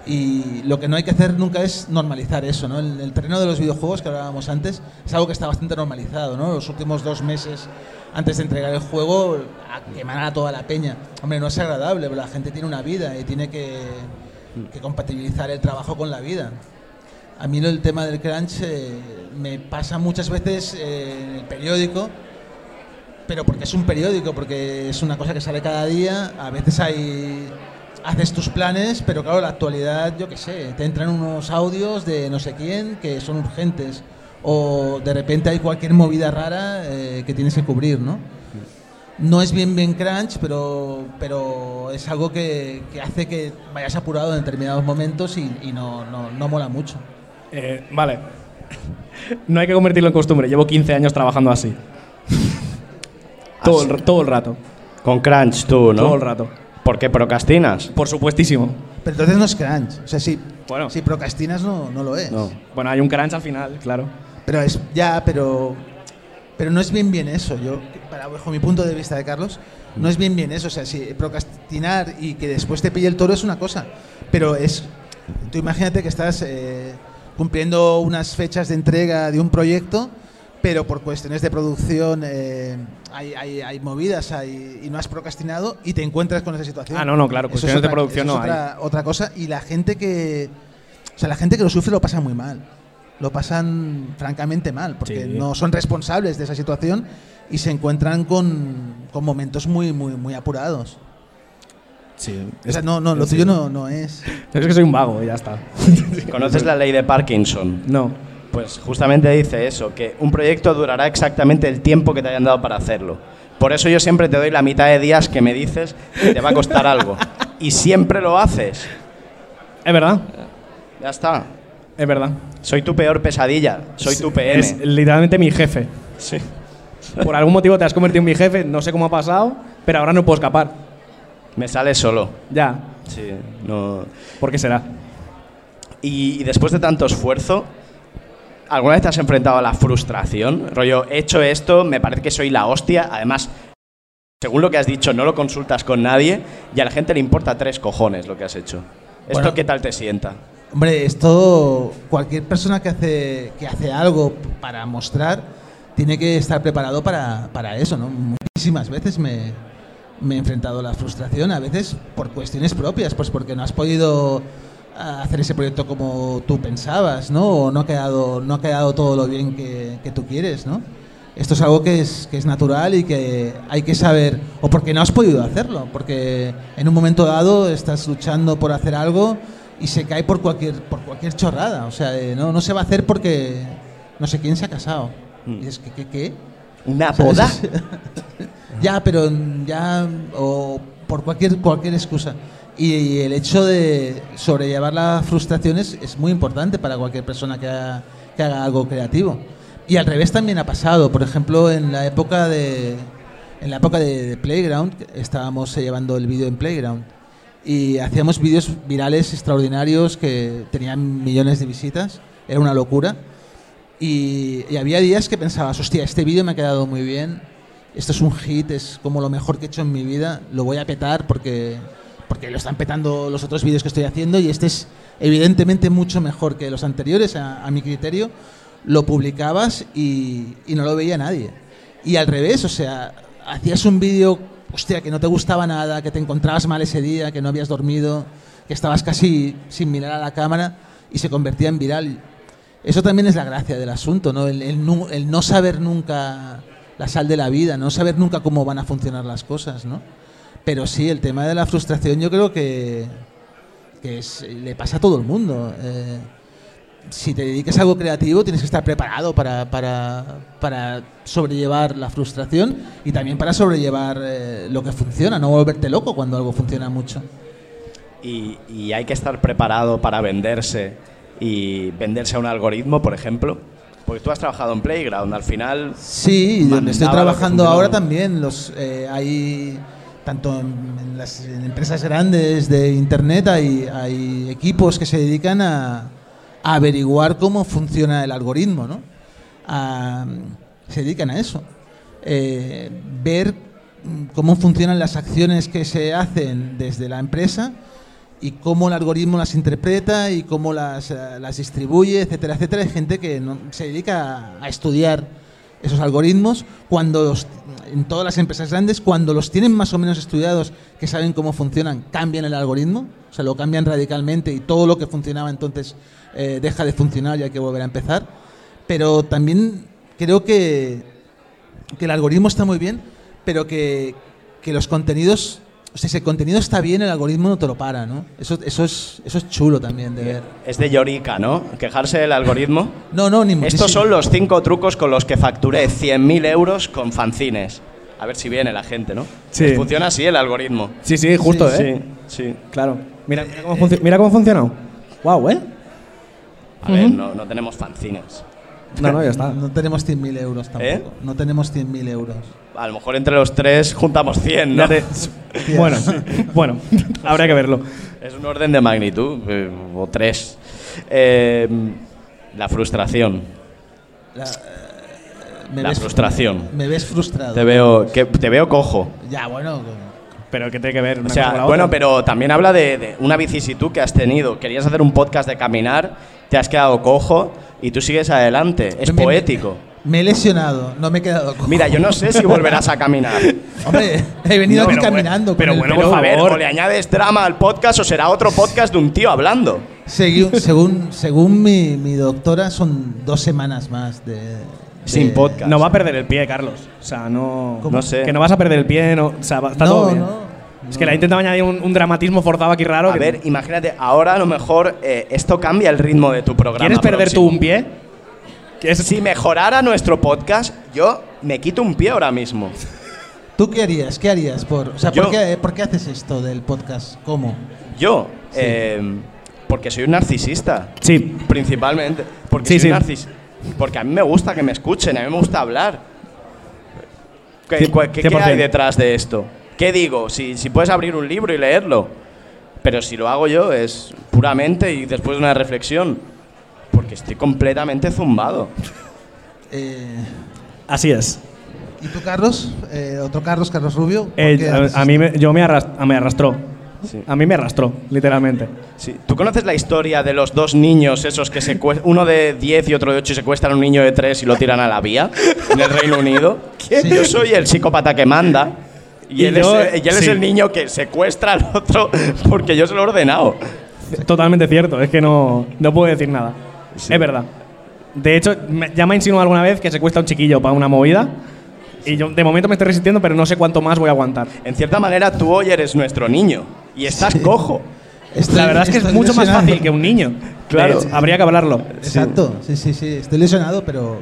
Y lo que no hay que hacer nunca es normalizar eso, ¿no? El, el terreno de los videojuegos que hablábamos antes es algo que está bastante normalizado, ¿no? Los últimos dos meses antes de entregar el juego a quemar a toda la peña. Hombre, no es agradable, pero la gente tiene una vida y tiene que, que compatibilizar el trabajo con la vida. A mí el tema del crunch eh, me pasa muchas veces eh, en el periódico, pero porque es un periódico, porque es una cosa que sale cada día. A veces hay haces tus planes, pero claro, la actualidad, yo qué sé, te entran unos audios de no sé quién que son urgentes o de repente hay cualquier movida rara eh, que tienes que cubrir, ¿no? No es bien bien crunch, pero, pero es algo que, que hace que vayas apurado en determinados momentos y, y no, no, no mola mucho. Eh, vale. No hay que convertirlo en costumbre. Llevo 15 años trabajando así. todo, el, todo el rato. Con crunch tú, ¿no? Todo el rato. ¿Por qué procrastinas? Por supuestísimo. Pero entonces no es crunch. O sea, si, Bueno. si procrastinas no, no lo es. No. Bueno, hay un crunch al final, claro. Pero es ya, pero pero no es bien bien eso. Yo para bajo mi punto de vista de Carlos, no es bien bien eso, o sea, si procrastinar y que después te pille el toro es una cosa, pero es tú imagínate que estás eh, cumpliendo unas fechas de entrega de un proyecto, pero por cuestiones de producción eh, hay, hay, hay movidas hay, y no has procrastinado y te encuentras con esa situación. Ah, no, no, claro, es cuestiones de otra- producción eso es no hay. otra, otra cosa y la gente que o sea, la gente que lo sufre lo pasa muy mal. Lo pasan francamente mal, porque Sí. no son responsables de esa situación y se encuentran con, con momentos muy, muy, muy apurados. Sí. No, no, lo tuyo no, no es. Es que soy un vago, y ya está. ¿Conoces la ley de Parkinson? No. Pues justamente dice eso, que un proyecto durará exactamente el tiempo que te hayan dado para hacerlo. Por eso yo siempre te doy la mitad de días que me dices que te va a costar algo. Y siempre lo haces. Es verdad. Ya está. Es verdad. Soy tu peor pesadilla. Soy tu PM. Es literalmente mi jefe. Sí. Por algún motivo te has convertido en mi jefe, no sé cómo ha pasado, pero ahora no puedo escapar. Me sale solo. Ya. Sí, no. ¿Por qué será? Y, y después de tanto esfuerzo, ¿alguna vez te has enfrentado a la frustración? Rollo, he hecho esto, me parece que soy la hostia. Además, según lo que has dicho, no lo consultas con nadie y a la gente le importa tres cojones lo que has hecho. ¿Esto Bueno. qué tal te sienta? Hombre, esto, cualquier persona que hace, que hace algo para mostrar, tiene que estar preparado para, para eso, ¿no? Muchísimas veces me, me he enfrentado a la frustración, a veces por cuestiones propias, pues porque no has podido ah, hacer ese proyecto como tú pensabas, ¿no? O no ha quedado, no ha quedado todo lo bien que, que tú quieres, ¿no? Esto es algo que es, que es natural y que hay que saber, o porque no has podido hacerlo, porque en un momento dado estás luchando por hacer algo y se cae por cualquier, por cualquier chorrada. O sea, eh, no, no se va a hacer porque no sé quién se ha casado. Y dices, ¿qué, qué, qué? ¿Una boda? ya, pero ya, o por cualquier, cualquier excusa. Y, y el hecho de sobrellevar las frustraciones es muy importante para cualquier persona que haga, que haga algo creativo. Y al revés también ha pasado. Por ejemplo, en la época de, en la época de, de Playground, estábamos llevando el vídeo en Playground. Y hacíamos vídeos virales extraordinarios que tenían millones de visitas. Era una locura. Y, y había días que pensabas, hostia, este vídeo me ha quedado muy bien, esto es un hit, es como lo mejor que he hecho en mi vida, lo voy a petar porque, porque lo están petando los otros vídeos que estoy haciendo y este es evidentemente mucho mejor que los anteriores, a, a mi criterio. Lo publicabas y, no lo veía nadie. Y al revés, o sea, hacías un vídeo, hostia, que no te gustaba nada, que te encontrabas mal ese día, que no habías dormido, que estabas casi sin mirar a la cámara y se convertía en viral eso también es la gracia del asunto, ¿no? El no saber nunca la sal de la vida, no saber nunca cómo van a funcionar las cosas, ¿no? Pero sí, el tema de la frustración yo creo que, que le pasa a todo el mundo. Eh, si te dedicas a algo creativo tienes que estar preparado para, para, para sobrellevar la frustración y también para sobrellevar eh, lo que funciona, no volverte loco cuando algo funciona mucho. Y, y hay que estar preparado para venderse y venderse a un algoritmo, por ejemplo. Porque tú has trabajado en Playground, al final Sí, y donde estoy trabajando ahora también los eh, hay tanto en, las en empresas grandes de internet hay, hay equipos que se dedican a, a averiguar cómo funciona el algoritmo, ¿no? A- se dedican a eso. Eh, ver cómo funcionan las acciones que se hacen desde la empresa y cómo el algoritmo las interpreta y cómo las, eh, las distribuye, etcétera, etcétera. Hay gente que no- se dedica a, estudiar esos algoritmos cuando los- en todas las empresas grandes, cuando los tienen más o menos estudiados, que saben cómo funcionan, cambian el algoritmo, o sea, lo cambian radicalmente y todo lo que funcionaba entonces eh, deja de funcionar y hay que volver a empezar. Pero también creo que, que el algoritmo está muy bien, pero que, que los contenidos, o sea, si el contenido está bien, el algoritmo no te lo para, ¿no? Eso, eso, es, eso es chulo también de ver. es de llorica, ¿no? Quejarse del algoritmo. No, no, ni Estos muchísimo. son los cinco trucos con los que facturé 100.000 euros con fanzines. A ver si viene la gente, ¿no? Sí. Funciona así el algoritmo. Sí, sí, justo, Sí, ¿eh? Sí, sí. Claro. Mira, mira cómo, mira cómo ha funcionado. Wow, ¿eh? A ver, no, no tenemos fanzines. No, no, ya está. No tenemos 100.000 euros tampoco. ¿Eh? No tenemos 100.000 euros. A lo mejor entre los tres juntamos 100, ¿no? Bueno, bueno, habría que verlo. Es un orden de magnitud, eh, o tres. Eh, la frustración. La, eh, me La ves- frustración. Me ves frustrado. Te veo, que, te veo cojo. Ya, bueno. Pero que tiene que ver una O cosa con sea, la bueno, otra? pero también habla de, de una vicisitud que has tenido. Querías hacer un podcast de caminar, te has quedado cojo y tú sigues adelante. Es me- poético. Me he lesionado, no me he quedado cojo. Mira, yo no sé si volverás a caminar. Hombre, he venido No, aquí pero bueno, caminando. con pero el bueno, pelo- por a ver, favor. o le añades drama al podcast o será otro podcast de un tío hablando. Segui- según según mi, mi doctora, son dos semanas más de. de- Sin podcast. No va a perder el pie, Carlos. O sea, no. No sé. Que no vas a perder el pie, no. O sea, va- está No, todo bien. no, Es que le ha intentado añadir un, un dramatismo forzado aquí raro. A que- ver, imagínate, ahora a lo mejor eh, esto cambia el ritmo de tu programa. ¿Quieres perder tú próximo. un pie? Es- Si mejorara nuestro podcast, yo me quito un pie ahora mismo. ¿Tú qué harías? ¿Qué harías? Por, o sea, Yo- ¿por, qué, por qué haces esto del podcast? ¿Cómo? Yo, eh, porque soy un narcisista, Sí. principalmente. Porque Sí, soy sí. un narcis- Porque a mí me gusta que me escuchen, a mí me gusta hablar. ¿Qué, qué- qué 100%. hay detrás de esto? ¿Qué digo? Si, si puedes abrir un libro y leerlo. Pero si lo hago yo es puramente y después de una reflexión. Porque estoy completamente zumbado. Eh, Así es. ¿Y tú, Carlos? Eh, ¿Otro Carlos, Carlos Rubio? ¿Por Eh, a, a mí me, yo me, arras- me arrastró. Sí. A mí me arrastró, literalmente. Sí. ¿Tú conoces la historia de los dos niños esos que secue- uno de 10 y otro de 8 y secuestran a un niño de 3 y lo tiran a la vía en el Reino Unido? Sí. Yo soy el psicópata que manda y, Y él, yo- es, y él es el niño que secuestra al otro porque yo se lo he ordenado. Totalmente cierto, es que no, no puedo decir nada. Es verdad. De hecho, me- ya me ha insinuado alguna vez que secuestra a un chiquillo para una movida. Y yo de momento me estoy resistiendo, pero no sé cuánto más voy a aguantar. En cierta manera, tú hoy eres nuestro niño y estás cojo. Estoy- La verdad es que es estoy mucho más lesionado. fácil que un niño. Claro. De hecho, habría que hablarlo. Exacto, sí, sí, sí. Estoy lesionado, pero.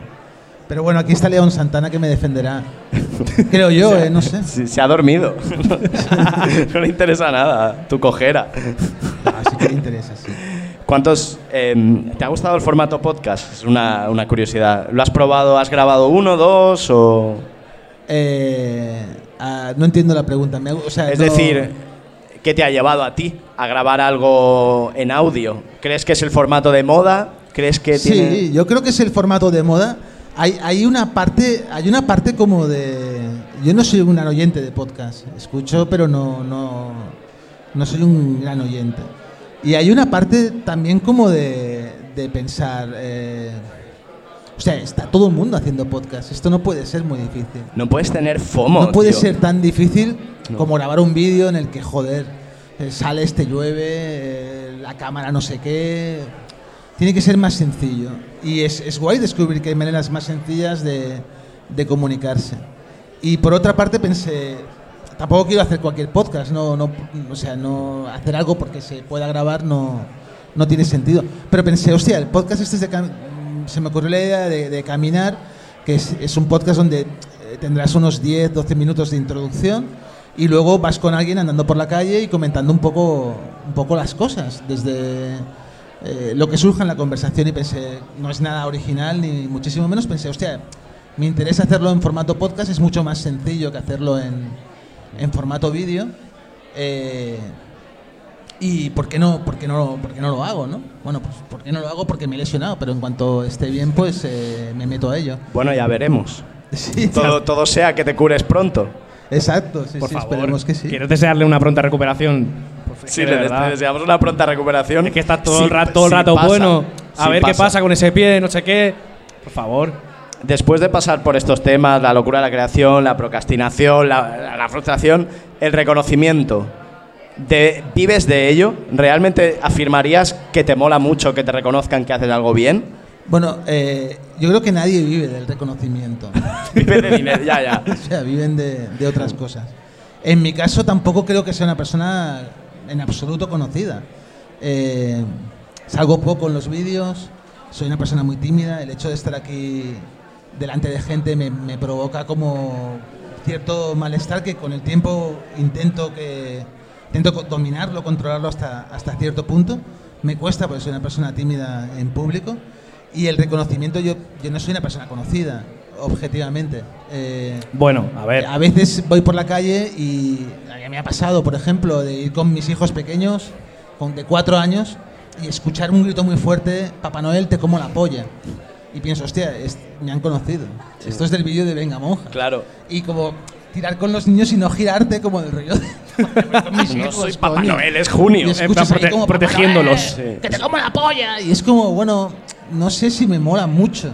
Pero bueno, aquí está León Santana que me defenderá. Creo yo, eh, no sé. Sí, se ha dormido. no le interesa nada tu cojera. Ah, sí que le interesa, sí. ¿Cuántos. em, ¿Te ha gustado el formato podcast? Es una, una curiosidad. ¿Lo has probado? ¿Has grabado uno, dos o.? Eh, ah, no entiendo la pregunta. me ha- o sea, Es no- decir, ¿qué te ha llevado a ti a grabar algo en audio? ¿Crees que es el formato de moda? ¿Crees que Sí, tiene.? yo creo que es el formato de moda. Hay, hay una parte, hay una parte como de. Yo no soy un gran oyente de podcast. Escucho, pero no, no, no soy un gran oyente. Y hay una parte también como de, de pensar. eh, o sea, está todo el mundo haciendo podcast. Esto no puede ser muy difícil. No puedes tener FOMO. No puede tío. ser tan difícil No. como grabar un vídeo en el que, joder, eh, sales, te llueve, eh, la cámara no sé qué. Tiene que ser más sencillo. Y es, es guay descubrir que hay maneras más sencillas de, de comunicarse. Y por otra parte pensé, tampoco quiero hacer cualquier podcast, no, no, o sea, no hacer algo porque se pueda grabar no, no tiene sentido. Pero pensé, hostia, el podcast este es de cam- se me ocurrió la idea de, caminar, que es, es un podcast donde eh, tendrás unos 10, 12 minutos de introducción y luego vas con alguien andando por la calle y comentando un poco, un poco las cosas, desde eh, lo que surja en la conversación y pensé, no es nada original ni muchísimo menos, pensé, hostia, me interesa hacerlo en formato podcast, es mucho más sencillo que hacerlo en, en formato vídeo. eh, y ¿por qué, no, por, qué no, ¿por qué no lo hago? ¿no? Bueno, pues ¿por qué no lo hago? Porque me he lesionado, pero en cuanto esté bien, pues eh, me meto a ello. Bueno, ya veremos. Sí, Todo, todo sea que te cures pronto. exacto, sí, Por sí, favor, esperemos que sí. quiero desearle una pronta recuperación. Por Sí, le, deseamos una pronta recuperación. Es que está todo Sí, el rato, todo el rato pasa, bueno. A sí ver qué pasa con ese pie, no sé qué. Por favor. Después de pasar por estos temas, la locura de la creación, la procrastinación, la, frustración, el reconocimiento, de, ¿vives de ello? ¿Realmente afirmarías que te mola mucho que te reconozcan que haces algo bien? Bueno, eh, yo creo que nadie vive del reconocimiento. Vives de dinero, ya, ya. o sea, viven de, de otras cosas. En mi caso tampoco creo que sea una persona en absoluto conocida. Eh, salgo poco en los vídeos, soy una persona muy tímida, el hecho de estar aquí delante de gente me, me provoca como cierto malestar que con el tiempo intento que intento dominarlo, controlarlo hasta, hasta cierto punto. Me cuesta porque soy una persona tímida en público y el reconocimiento yo, yo no soy una persona conocida, objetivamente. Eh, Bueno, a ver. a veces voy por la calle y a me ha pasado, por ejemplo, de ir con mis hijos pequeños, con de cuatro años, y escuchar un grito muy fuerte, Papá Noel te como la polla. Y pienso, hostia, es- me han conocido. Esto es del vídeo de Venga Monja. Claro. Y como tirar con los niños y no girarte como del rollo de... "Voy con mis No hijos, soy Papá coño". Noel, es junio. Prote- como, "Papá protegiéndolos. Noel, Sí. ¡Que te como la polla! Y es como, bueno, no sé si me mola mucho.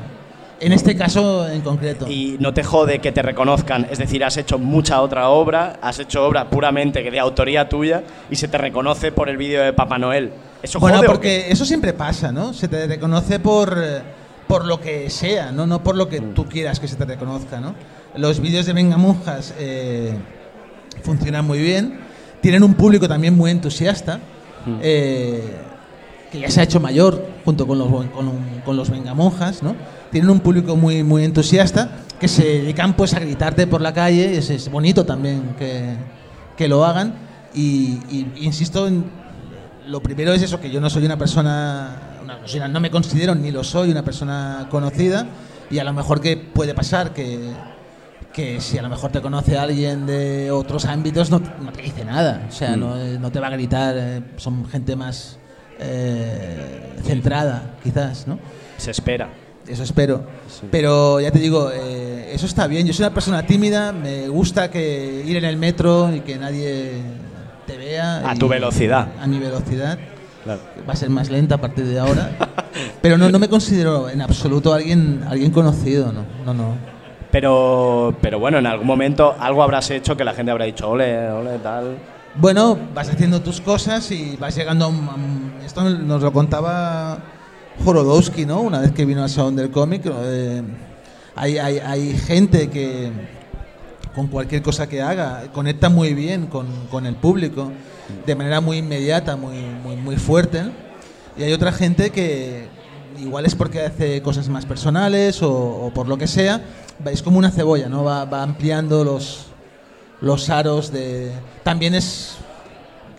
En este caso en concreto. Y no te jode que te reconozcan, es decir, has hecho mucha otra obra, has hecho obra puramente que de autoría tuya y se te reconoce por el vídeo de Papá Noel. ¿Eso Bueno, jode o porque eso siempre pasa, ¿no? Se te reconoce por, eh, por lo que sea, ¿no? No por lo que tú quieras que se te reconozca, ¿no? Los vídeos de Venga Monjas eh, funcionan muy bien, tienen un público también muy entusiasta, eh, que ya se ha hecho mayor junto con los, con, con los Venga Monjas, ¿no? Tienen un público muy, muy entusiasta que se dedican pues a gritarte por la calle, es, es bonito también que, que lo hagan y, y insisto en, lo primero es eso, que yo no soy una persona, una- o sea, no me considero ni lo soy una persona conocida y a lo mejor que puede pasar que, que si a lo mejor te conoce alguien de otros ámbitos no, no te dice nada, o sea, no, eh, no te va a gritar, eh, son gente más eh, centrada quizás, ¿no? se espera? Eso espero. Pero ya te digo, eh, eso está bien. Yo soy una persona tímida, me gusta que ir en el metro y que nadie te vea. A y- tu velocidad. A mi velocidad. Claro. Va a ser más lenta a partir de ahora. Pero no, no me considero en absoluto alguien, alguien conocido, no. No, no. Pero, pero bueno, en algún momento algo habrás hecho que la gente habrá dicho, ole, ole, tal. Bueno, vas haciendo tus cosas y vas llegando a un- Esto nos lo contaba Jorodowski, ¿no? Una vez que vino al Salón del Cómic. eh, hay, hay, hay gente que con cualquier cosa que haga conecta muy bien con, con el público de manera muy inmediata, muy, muy, muy fuerte. Y hay otra gente que igual es porque hace cosas más personales o, por lo que sea, es como una cebolla, ¿no? Va, va ampliando los, los aros de... También es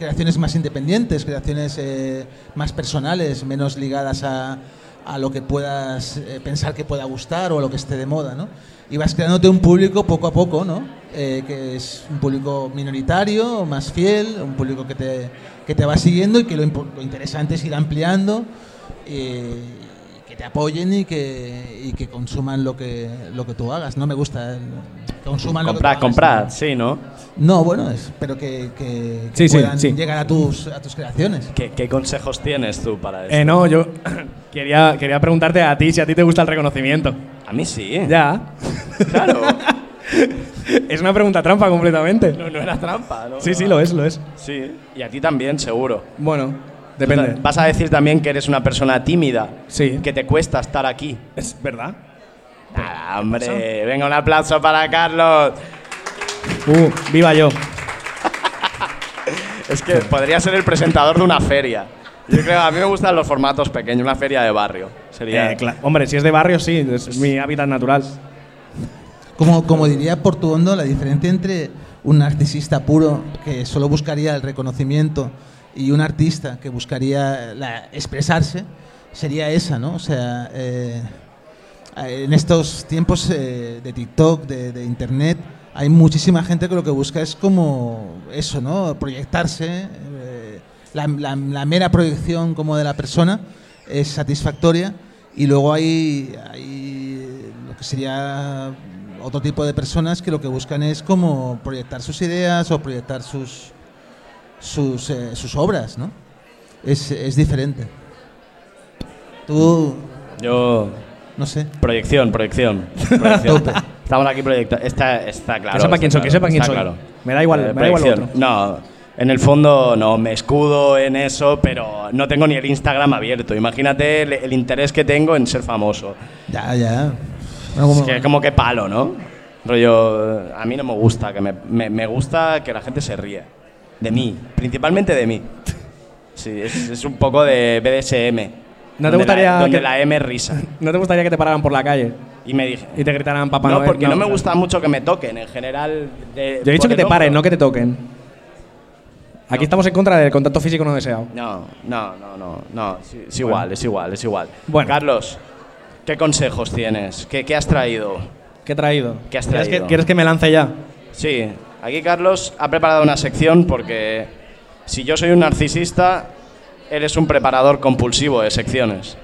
creaciones más independientes, creaciones eh, más personales, menos ligadas a, a lo que puedas eh, pensar que pueda gustar o a lo que esté de moda, ¿no? Y vas creándote un público poco a poco, ¿no? Eh, que es un público minoritario, más fiel, un público que te, que te va siguiendo y que lo, lo interesante es ir ampliando eh, te apoyen y que, y que consuman lo que, lo que tú hagas. No me gusta el, consuman lo que tú Comprar, hagas, comprar, ¿no? sí, ¿no? No, bueno, espero que, que, que Sí, puedan sí. llegar a tus, a tus creaciones. ¿Qué, qué consejos tienes tú para eso? Eh, no, yo quería, quería preguntarte a ti si a ti te gusta el reconocimiento. A mí sí. Ya. Claro. es una pregunta trampa completamente. no, no era trampa, ¿no? Sí, sí, lo es, lo es. Sí, y a ti también, seguro. Bueno, Depende. Vas a decir también que eres una persona tímida. Sí. Que te cuesta estar aquí. Es verdad. Nada, hombre. Venga, un aplauso para Carlos. Uh, viva yo. Es que podría ser el presentador de una feria. Yo creo, a mí me gustan los formatos pequeños, una feria de barrio. Sería. Eh, hombre, si es de barrio, sí, es mi hábitat natural. Como, como diría Portuondo, la diferencia entre un narcisista puro que solo buscaría el reconocimiento y un artista que buscaría la- expresarse sería esa, ¿no? O sea, eh, en estos tiempos eh, de TikTok, de, Internet, hay muchísima gente que lo que busca es como eso, ¿no? Proyectarse. eh, la mera proyección como de la persona es satisfactoria y luego hay, hay lo que sería otro tipo de personas que lo que buscan es como proyectar sus ideas o proyectar sus sus, eh, sus obras, ¿no? Es, es diferente. Tú, Yo. no sé. Proyección, proyección. proyección. Estamos aquí proyectando. Está, está claro. Que sepa quién soy, que sepa quién soy. claro. Me da igual, Eh, me da igual lo proyección. No, en el fondo no, me escudo en eso, pero no tengo ni el Instagram abierto. Imagínate el, el interés que tengo en ser famoso. Ya, ya. Bueno, como- Es que como que palo, ¿no? Rollo, a mí no me gusta, que me, me- me gusta que la gente se ríe. De mí, principalmente de mí. Sí, es, es un poco de BDSM. ¿No te donde gustaría La, donde que- la M es risa. ¿No te gustaría que te pararan por la calle Y me dije... y te gritaran Papá no, Noel? porque no, me gusta mucho que me toquen, en general. de- Yo he dicho que te paren, no que te toquen. Aquí estamos en contra del contacto físico no deseado. No, no, no, no, no. Es, es igual, es igual, es igual. Bueno. Carlos, ¿qué consejos tienes? ¿Qué, qué has traído? ¿Qué he traído? ¿Qué has ¿Quieres traído? que, ¿Quieres que me lance ya? Sí, aquí Carlos ha preparado una sección porque si yo soy un narcisista, eres un preparador compulsivo de secciones.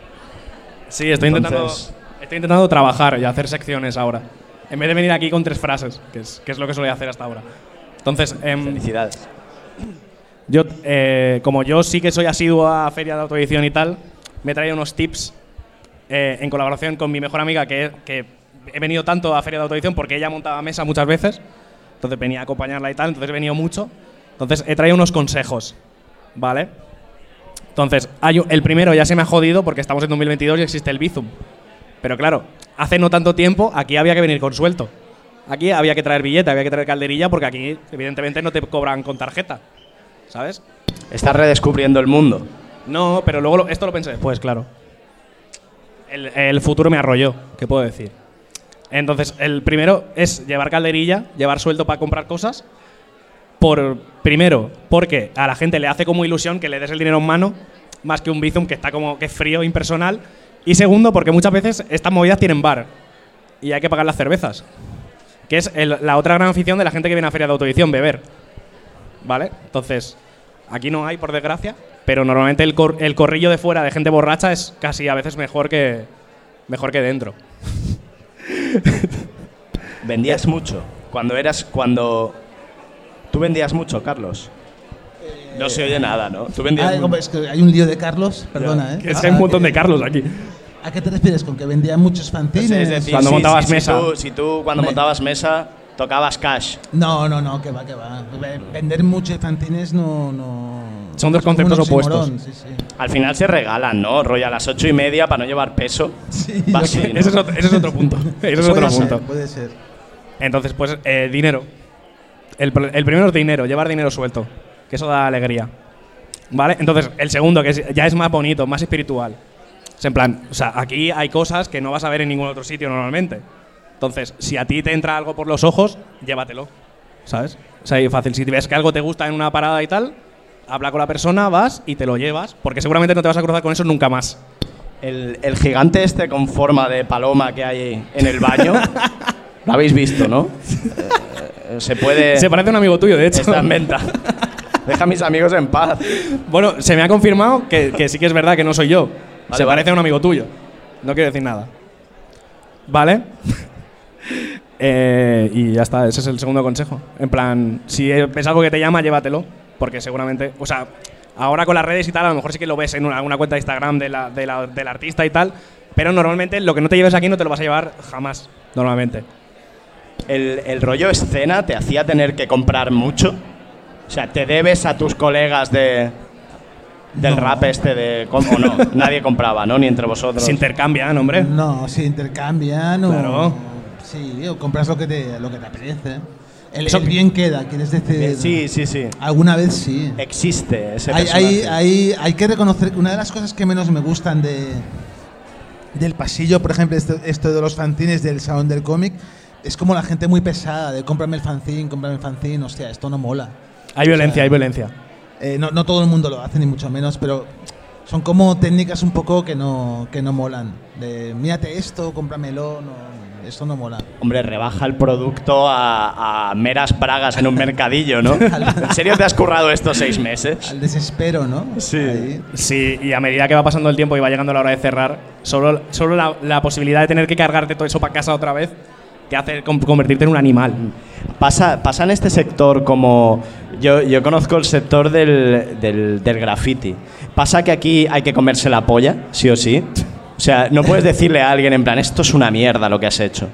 Sí, estoy intentando, Entonces- estoy intentando trabajar y hacer secciones ahora. En vez de venir aquí con tres frases, que es, que es lo que solía hacer hasta ahora. Entonces, em, Felicidades. yo, eh, como yo sí que soy asiduo a feria de autoedición y tal, me he traído unos tips eh, en colaboración con mi mejor amiga, que, que he venido tanto a feria de autoedición porque ella montaba mesa muchas veces, entonces venía a acompañarla y tal, entonces he venido mucho. Entonces he traído unos consejos, ¿vale? Entonces, hay el primero ya se me ha jodido porque estamos en 2022 y existe el Bizum. Pero claro, hace no tanto tiempo aquí había que venir con suelto. Aquí había que traer billete, había que traer calderilla porque aquí evidentemente no te cobran con tarjeta. ¿Sabes? Estás redescubriendo el mundo. No, pero luego lo- esto lo pensé después, claro. El, el futuro me arrolló, ¿qué puedo decir? Entonces, el primero es llevar calderilla, llevar sueldo para comprar cosas. Por, primero, porque a la gente le hace como ilusión que le des el dinero en mano, más que un Bizum que está como que frío, impersonal. Y segundo, porque muchas veces estas movidas tienen bar y hay que pagar las cervezas. Que es la otra gran afición de la gente que viene a feria de autoedición, beber. ¿Vale? Entonces, aquí no hay, por desgracia, pero normalmente el, cor- corrillo de fuera de gente borracha es casi a veces mejor que, mejor que dentro. Vendías mucho. Cuando eras. Cuando. ¿Tú vendías mucho, Carlos? No se oye nada, ¿no? Tú vendías Ah, es que hay un lío de Carlos, perdona, ¿eh? Es Ah, que hay un montón ¿a de qué- Carlos aquí. ¿A qué te refieres? ¿Con que vendía muchos fanzines? Es decir, Cuando si- montabas si- si mesa. tú- Si tú, cuando Hombre. montabas mesa, tocabas cash. No, no, no, que va, que va. Ve- Vender muchos fanzines no, no. Son dos conceptos opuestos. oxímoron, Sí, sí. Al final se regalan, ¿no? Rollo a las ocho y media para no llevar peso. Sí, Va. Ese es otro, ese es otro punto. Ese es Puede otro ser, punto. Puede ser. Entonces, pues, eh, dinero. El, el primero es dinero, llevar dinero suelto. Que eso da alegría. ¿Vale? Entonces, el segundo, que es- ya es más bonito, más espiritual. Es en plan, o sea, aquí hay cosas que no vas a ver en ningún otro sitio normalmente. Entonces, si a ti te entra algo por los ojos, llévatelo. ¿Sabes? O sea, y fácil. Si ves que algo te gusta en una parada y tal, habla con la persona, vas y te lo llevas. Porque seguramente no te vas a cruzar con eso nunca más. El, el gigante este con forma de paloma que hay en el baño. lo habéis visto, ¿no? Eh, se puede. Se parece a un amigo tuyo, de hecho. Está en venta. Deja a mis amigos en paz. Bueno, se me ha confirmado que, que sí que es verdad que no soy yo. Vale, se vale. parece a un amigo tuyo. No quiero decir nada. ¿Vale? Eh, y ya está, ese es el segundo consejo. En plan, si ves algo que te llama, llévatelo. Porque seguramente, o sea, ahora con las redes y tal, a lo mejor sí que lo ves en una, alguna cuenta de Instagram de la- de la- del artista y tal. Pero normalmente lo que no te lleves aquí no te lo vas a llevar jamás, normalmente. El, el rollo escena te hacía tener que comprar mucho. O sea, te debes a tus colegas de. del No. rap este de... ¿O no? Nadie compraba, ¿no? Ni entre vosotros. Se intercambian, hombre. No, se intercambian o. Claro. Sí, o compras lo que te, lo que te apetece. El, el bien queda, quieres decir. Eh, Sí, sí, sí. Alguna vez sí. Existe ese Hay, hay, hay, hay que reconocer que una de las cosas que menos me gustan de, del pasillo, por ejemplo, esto, esto de los fanzines del salón del cómic, es como la gente muy pesada de cómprame el fanzine, cómprame el fanzine, hostia, esto no mola. Hay violencia, O sea, hay violencia. Eh, no, no todo el mundo lo hace, ni mucho menos, pero son como técnicas un poco que no, que no molan. De mírate esto, cómpramelo, no, esto no mola. Hombre, rebaja el producto a, a meras bragas en un mercadillo, ¿no? ¿En serio te has currado estos seis meses? Al desespero, ¿no? Sí. Ahí. Sí, y a medida que va pasando el tiempo y va llegando la hora de cerrar, solo, solo la, la posibilidad de tener que cargarte todo eso para casa otra vez te hace convertirte en un animal. Pasa, pasa en este sector como... Yo, yo conozco el sector del, del, del graffiti. ¿Pasa que aquí hay que comerse la polla, sí o sí? O sea, no puedes decirle a alguien en plan, esto es una mierda lo que has hecho.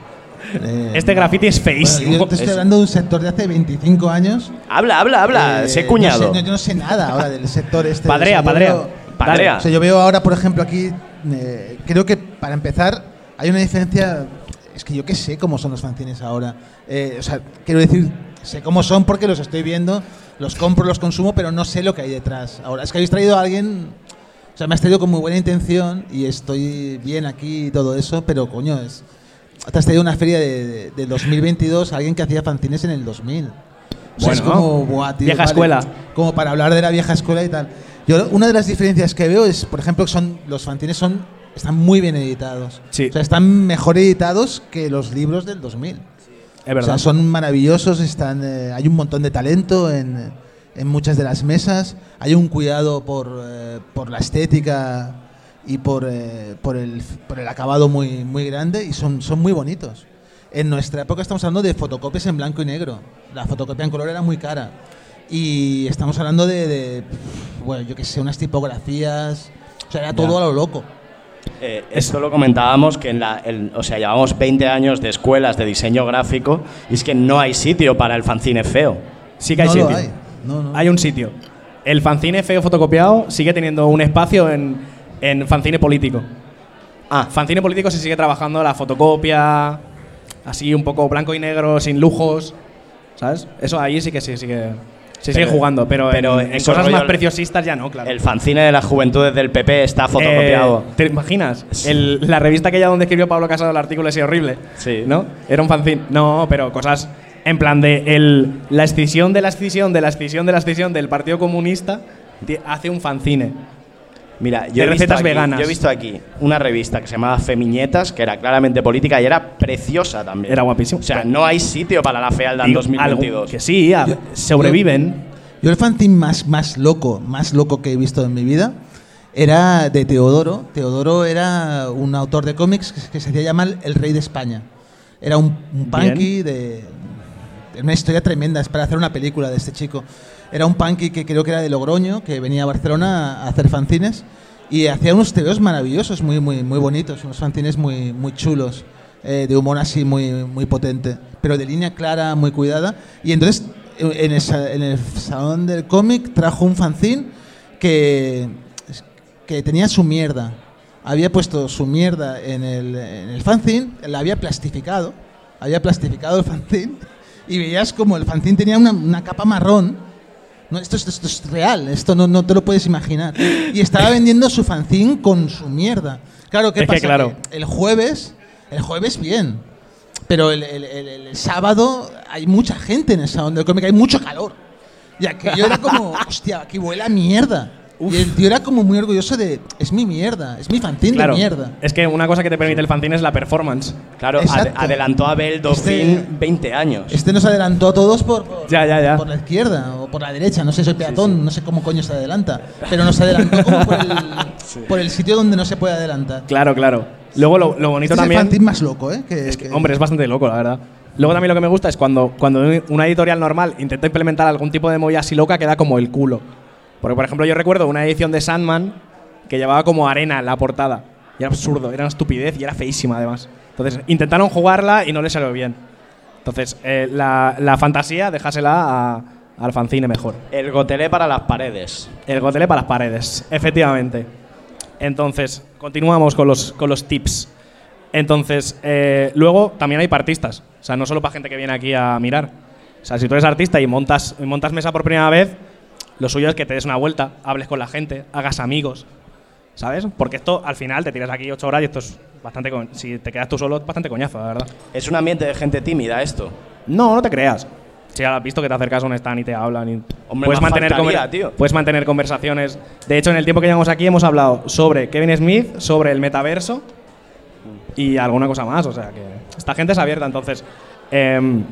Eh, Este graffiti es bueno, feísimo. yo te estoy Es- hablando de un sector de hace 25 años. Habla, habla, habla, Eh, sé cuñado. No sé, no- yo no sé nada ahora del sector este. Padrea, O sea, padrea. veo- Padrea. O sea, yo veo ahora, por ejemplo, aquí, eh, creo que para empezar hay una diferencia, es que yo que sé cómo son los fanzines ahora. Eh, o sea, quiero decir, sé cómo son porque los estoy viendo, los compro, los consumo, pero no sé lo que hay detrás. Ahora, es que habéis traído a alguien, o sea, me has traído con muy buena intención y estoy bien aquí y todo eso, pero coño, es... Te has traído una feria de, de- del 2022 a alguien que hacía fanzines en el 2000. O sea, es Bueno, como, buah, tío, vieja vale, escuela. Como para hablar de la vieja escuela y tal. Yo una de las diferencias que veo es, por ejemplo, que son los fanzines son están muy bien editados. Sí. O sea, están mejor editados que los libros del 2000. Es verdad. O sea, son maravillosos, están, eh, hay un montón de talento en, en muchas de las mesas, hay un cuidado por, eh, por la estética y por, eh, por, el, por el acabado muy, muy grande y son, son muy bonitos. En nuestra época estamos hablando de fotocopias en blanco y negro. La fotocopia en color era muy cara. Y estamos hablando de, de, bueno, yo qué sé, unas tipografías. O sea, era todo a lo loco. Eh, esto lo comentábamos que en la, o sea, llevamos 20 años de escuelas de diseño gráfico y es que no hay sitio para el fanzine feo. sí que hay no lo sitio. hay. No, no. Hay un sitio. El fanzine feo fotocopiado sigue teniendo un espacio en, en fanzine político. Ah, Fanzine político se sigue trabajando la fotocopia, así un poco blanco y negro, sin lujos. ¿Sabes? Eso ahí sí que sí, se sigue Pero- jugando, pero, pero en, cosas más preciosistas ya no, claro. el fanzine de las juventudes del PP está fotocopiado. Eh, ¿Te imaginas? El- la revista aquella donde escribió Pablo Casado el artículo ese horrible. Sí. ¿No? Era un fanzine. No, pero cosas en plan de el, la escisión de la escisión de la escisión de la escisión del Partido Comunista hace un fanzine. Mira, yo de he, visto recetas aquí, veganas. yo he visto aquí una revista que se llamaba Femiñetas, que era claramente política y era preciosa también. Era guapísimo. O sea, no hay sitio para la fealdad en Digo, 2022. algo que sí, a- Yo- sobreviven. Yo el fanzine más, más loco, más loco que he visto en mi vida era de Teodoro. Teodoro era un autor de cómics que, que se hacía llamar El Rey de España. Era un, un punky de una historia tremenda, es para hacer una película de este chico. Era un punky que creo que era de Logroño, que venía a Barcelona a hacer fanzines y hacía unos tebeos maravillosos, muy, muy, muy bonitos, unos fanzines muy, muy chulos, eh, de humor así muy, muy potente, pero de línea clara, muy cuidada. Y entonces en el, salón del cómic trajo un fanzine que, que tenía su mierda. Había puesto su mierda en el, en el fanzine, la había plastificado, había plastificado el fanzine y veías como el fanzine tenía una, una capa marrón. No, esto, es- esto es real, esto no, no te lo puedes imaginar. Y estaba vendiendo su fanzine con su mierda. Claro, ¿qué Es que pasa? claro. Que el jueves, el jueves bien, pero el, el- el- el sábado hay mucha gente en el salón del cómic, hay mucho calor. Y aquello era como, hostia, aquí huele a mierda. Y el tío era como muy orgulloso de, es mi mierda, es mi fanzine Claro. de mierda. Es que una cosa que te permite el fanzine es la performance. Claro, adelantó a Abel Dauphin Este- 20 años. Este nos adelantó a todos por, por, Ya, ya, ya. por la izquierda o por la derecha, no sé, soy peatón, no sé cómo coño se adelanta, pero nos adelantó como por el, por el sitio donde no se puede adelantar. Claro, claro. Luego lo, lo bonito Este es el también. fanzine más loco, ¿eh? Que, Es que, que- hombre, es bastante loco, la verdad. Luego también lo que me gusta es cuando, cuando una editorial normal intenta implementar algún tipo de movida así loca, queda como el culo. Porque, por ejemplo, yo recuerdo una edición de Sandman que llevaba como arena en la portada. Y era absurdo, era una estupidez y era feísima además. Entonces, intentaron jugarla y no les salió bien. Entonces, eh, la, la fantasía, dejásela a, al fanzine mejor. El gotelé para las paredes. El gotelé para las paredes, efectivamente. Entonces, continuamos con los, con los tips. Entonces, eh, luego también hay partistas. O sea, no solo para gente que viene aquí a mirar. O sea, si tú eres artista y montas, montas mesa por primera vez, lo suyo es que te des una vuelta, hables con la gente, hagas amigos. ¿Sabes? Porque esto al final te tiras aquí ocho horas y esto es bastante. co- Si te quedas tú solo, es bastante coñazo, la verdad. Es un ambiente de gente tímida esto. No, no te creas. Si ya has visto que te acercas a un stand y te hablan y Hombre, puedes mantener faltaría, tío. puedes mantener conversaciones. De hecho, en el tiempo que llevamos aquí hemos hablado sobre Kevin Smith, sobre el metaverso y alguna cosa más. O sea que esta gente es abierta, entonces em,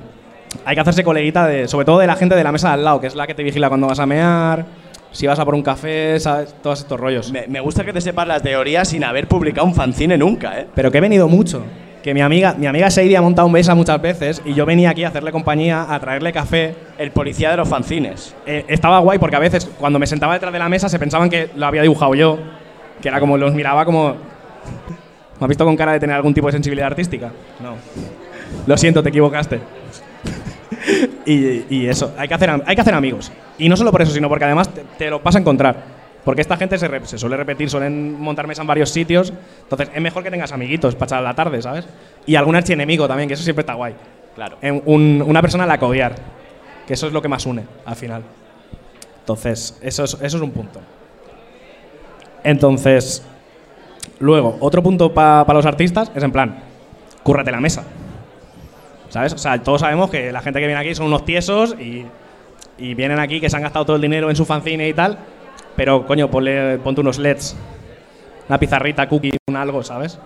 hay que hacerse coleguita de, sobre todo de la gente de la mesa de al lado, que es la que te vigila cuando vas a mear, si vas a por un café, ¿sabes? Todos estos rollos. Me, me gusta que te sepas las teorías sin haber publicado un fanzine nunca, ¿eh? Pero que he venido mucho. Que mi amiga, mi amiga Seidi ha montado un mesa muchas veces y yo venía aquí a hacerle compañía, a traerle café. El policía de los fanzines. Eh, estaba guay porque a veces cuando me sentaba detrás de la mesa se pensaban que lo había dibujado yo. Que era como, los miraba como... ¿Me has visto con cara de tener algún tipo de sensibilidad artística? No. Lo siento, te equivocaste. Y, y eso, hay que, hacer, hay que hacer amigos. Y no solo por eso, sino porque además te, te lo vas a encontrar. Porque esta gente se, re- se suele repetir, suelen montar mesa en varios sitios. Entonces es mejor que tengas amiguitos para echar la tarde, ¿sabes? Y algún archienemigo también, que eso siempre está guay. Claro. En un- una persona a la que odiar. Que eso es lo que más une, al final. Entonces, eso es, eso es un punto. Entonces, luego, otro punto para los artistas es en plan, cúrrate la mesa. ¿Sabes? O sea, todos sabemos que la gente que viene aquí son unos tiesos y, y vienen aquí que se han gastado todo el dinero en su fanzine y tal, pero coño, ponle, ponte unos LEDs, una pizarrita, cookie, un algo, ¿sabes?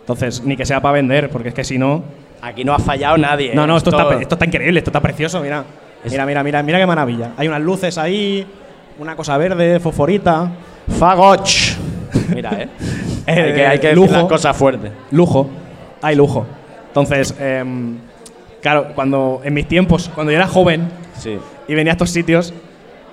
Entonces, ni que sea para vender, porque es que si no, Aquí no ha fallado nadie. no, ¿eh? no, esto, está, esto está increíble, esto está precioso, mira. Mira, mira, mira, mira qué maravilla. Hay unas luces ahí, una cosa verde, fosforita. Fagoch. Mira, ¿eh? hay que, hay que decir lujo. las cosas fuertes. Lujo. Hay lujo. Entonces, em, claro, cuando en mis tiempos, cuando yo era joven Sí. y venía a estos sitios,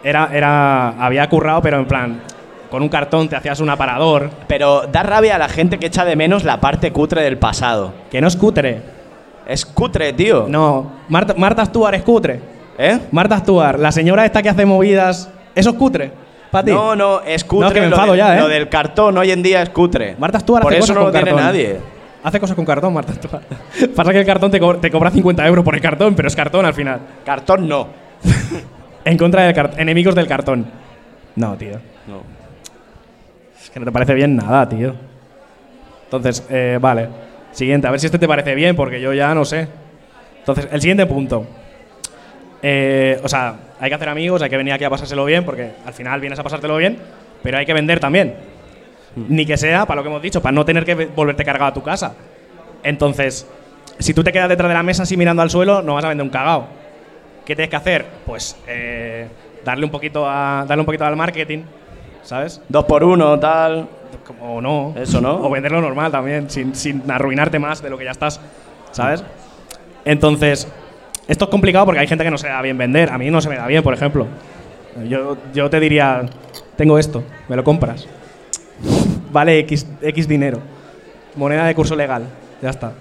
era, era, había currado, pero en plan, con un cartón te hacías un aparador, Pero da rabia a la gente que echa de menos la parte cutre del pasado. que no es cutre. Es cutre, tío. No, Marta, Marta Stuart es cutre. ¿Eh? Marta Stuart, la señora esta que hace movidas, eso es cutre. ¿Para ti? No, no, es cutre. No, que me lo enfado del- ya, ¿eh? Lo del cartón hoy en día es cutre. Marta Stuart Por hace eso cosas no con lo tiene cartón. nadie. Hace cosas con cartón, Marta. Pasa que el cartón te, co- te cobra 50 euros por el cartón, pero es cartón al final. Cartón no. En contra del cartón. Enemigos del cartón. No, tío. No. Es que no te parece bien nada, tío. Entonces, eh, vale. Siguiente, a ver si este te parece bien, porque yo ya no sé. Entonces, el siguiente punto. Eh, o sea, hay que hacer amigos, hay que venir aquí a pasárselo bien, porque al final vienes a pasártelo bien, pero hay que vender también. Ni que sea, para lo que hemos dicho, para no tener que ve- volverte cargado a tu casa. Entonces, si tú te quedas detrás de la mesa así mirando al suelo, no vas a vender un cagao. ¿Qué tienes que hacer? Pues eh, darle, un poquito a, darle un poquito al marketing, ¿sabes? Dos por uno, tal. O no. Eso, ¿no? O venderlo normal también, sin, sin arruinarte más de lo que ya estás, ¿sabes? Entonces, esto es complicado porque hay gente que no se da bien vender. A mí no se me da bien, por ejemplo. Yo, yo te diría, tengo esto, me lo compras. Vale X, X dinero. Moneda de curso legal, ya está.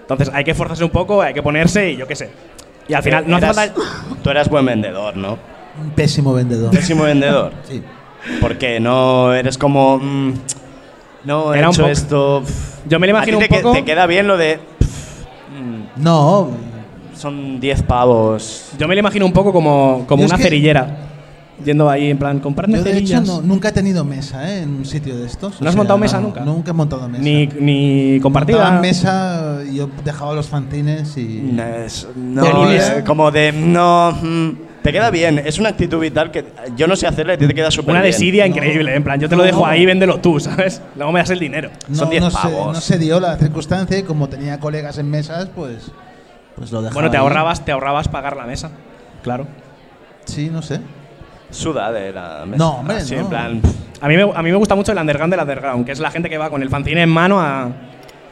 Entonces hay que esforzarse un poco, hay que ponerse y yo qué sé. Y al final, no hace Eras- falta... Tú eras buen vendedor, ¿no? Un pésimo vendedor. Pésimo vendedor. Sí. Porque no eres como. mm, no, he Era un hecho poco- esto. pff. Yo me lo A ti imagino te, un que- poco... te queda bien lo de. pff, mm, No, son 10 pavos. Yo me lo imagino un poco como, como una que- cerillera. Yendo ahí en plan, comprarme yo de hecho cerillas. no- nunca he tenido mesa ¿eh? en un sitio de estos. ¿No has montado mesa nunca? Nunca he montado mesa. Ni, ni compartida. Montaba mesa y yo dejaba los fanzines y... No, es- no, Bolivia. es como de. No. mm, te queda bien. Es una actitud vital que yo no sé hacerle, a ti te queda súper Una bien. desidia increíble, en plan, yo te lo dejo ahí, véndelo tú, ¿sabes? Luego me das el dinero. No, son 10 no se, pavos. no se dio la circunstancia y como tenía colegas en mesas, pues, pues lo dejaba Bueno, te ahí. ahorrabas, te ahorrabas pagar la mesa. Claro. Sí, no sé. Suda de la mesa. No, hombre, Así, no. en plan. pff, A mí, me, a mí me gusta mucho el underground del underground, que es la gente que va con el fanzine en mano a.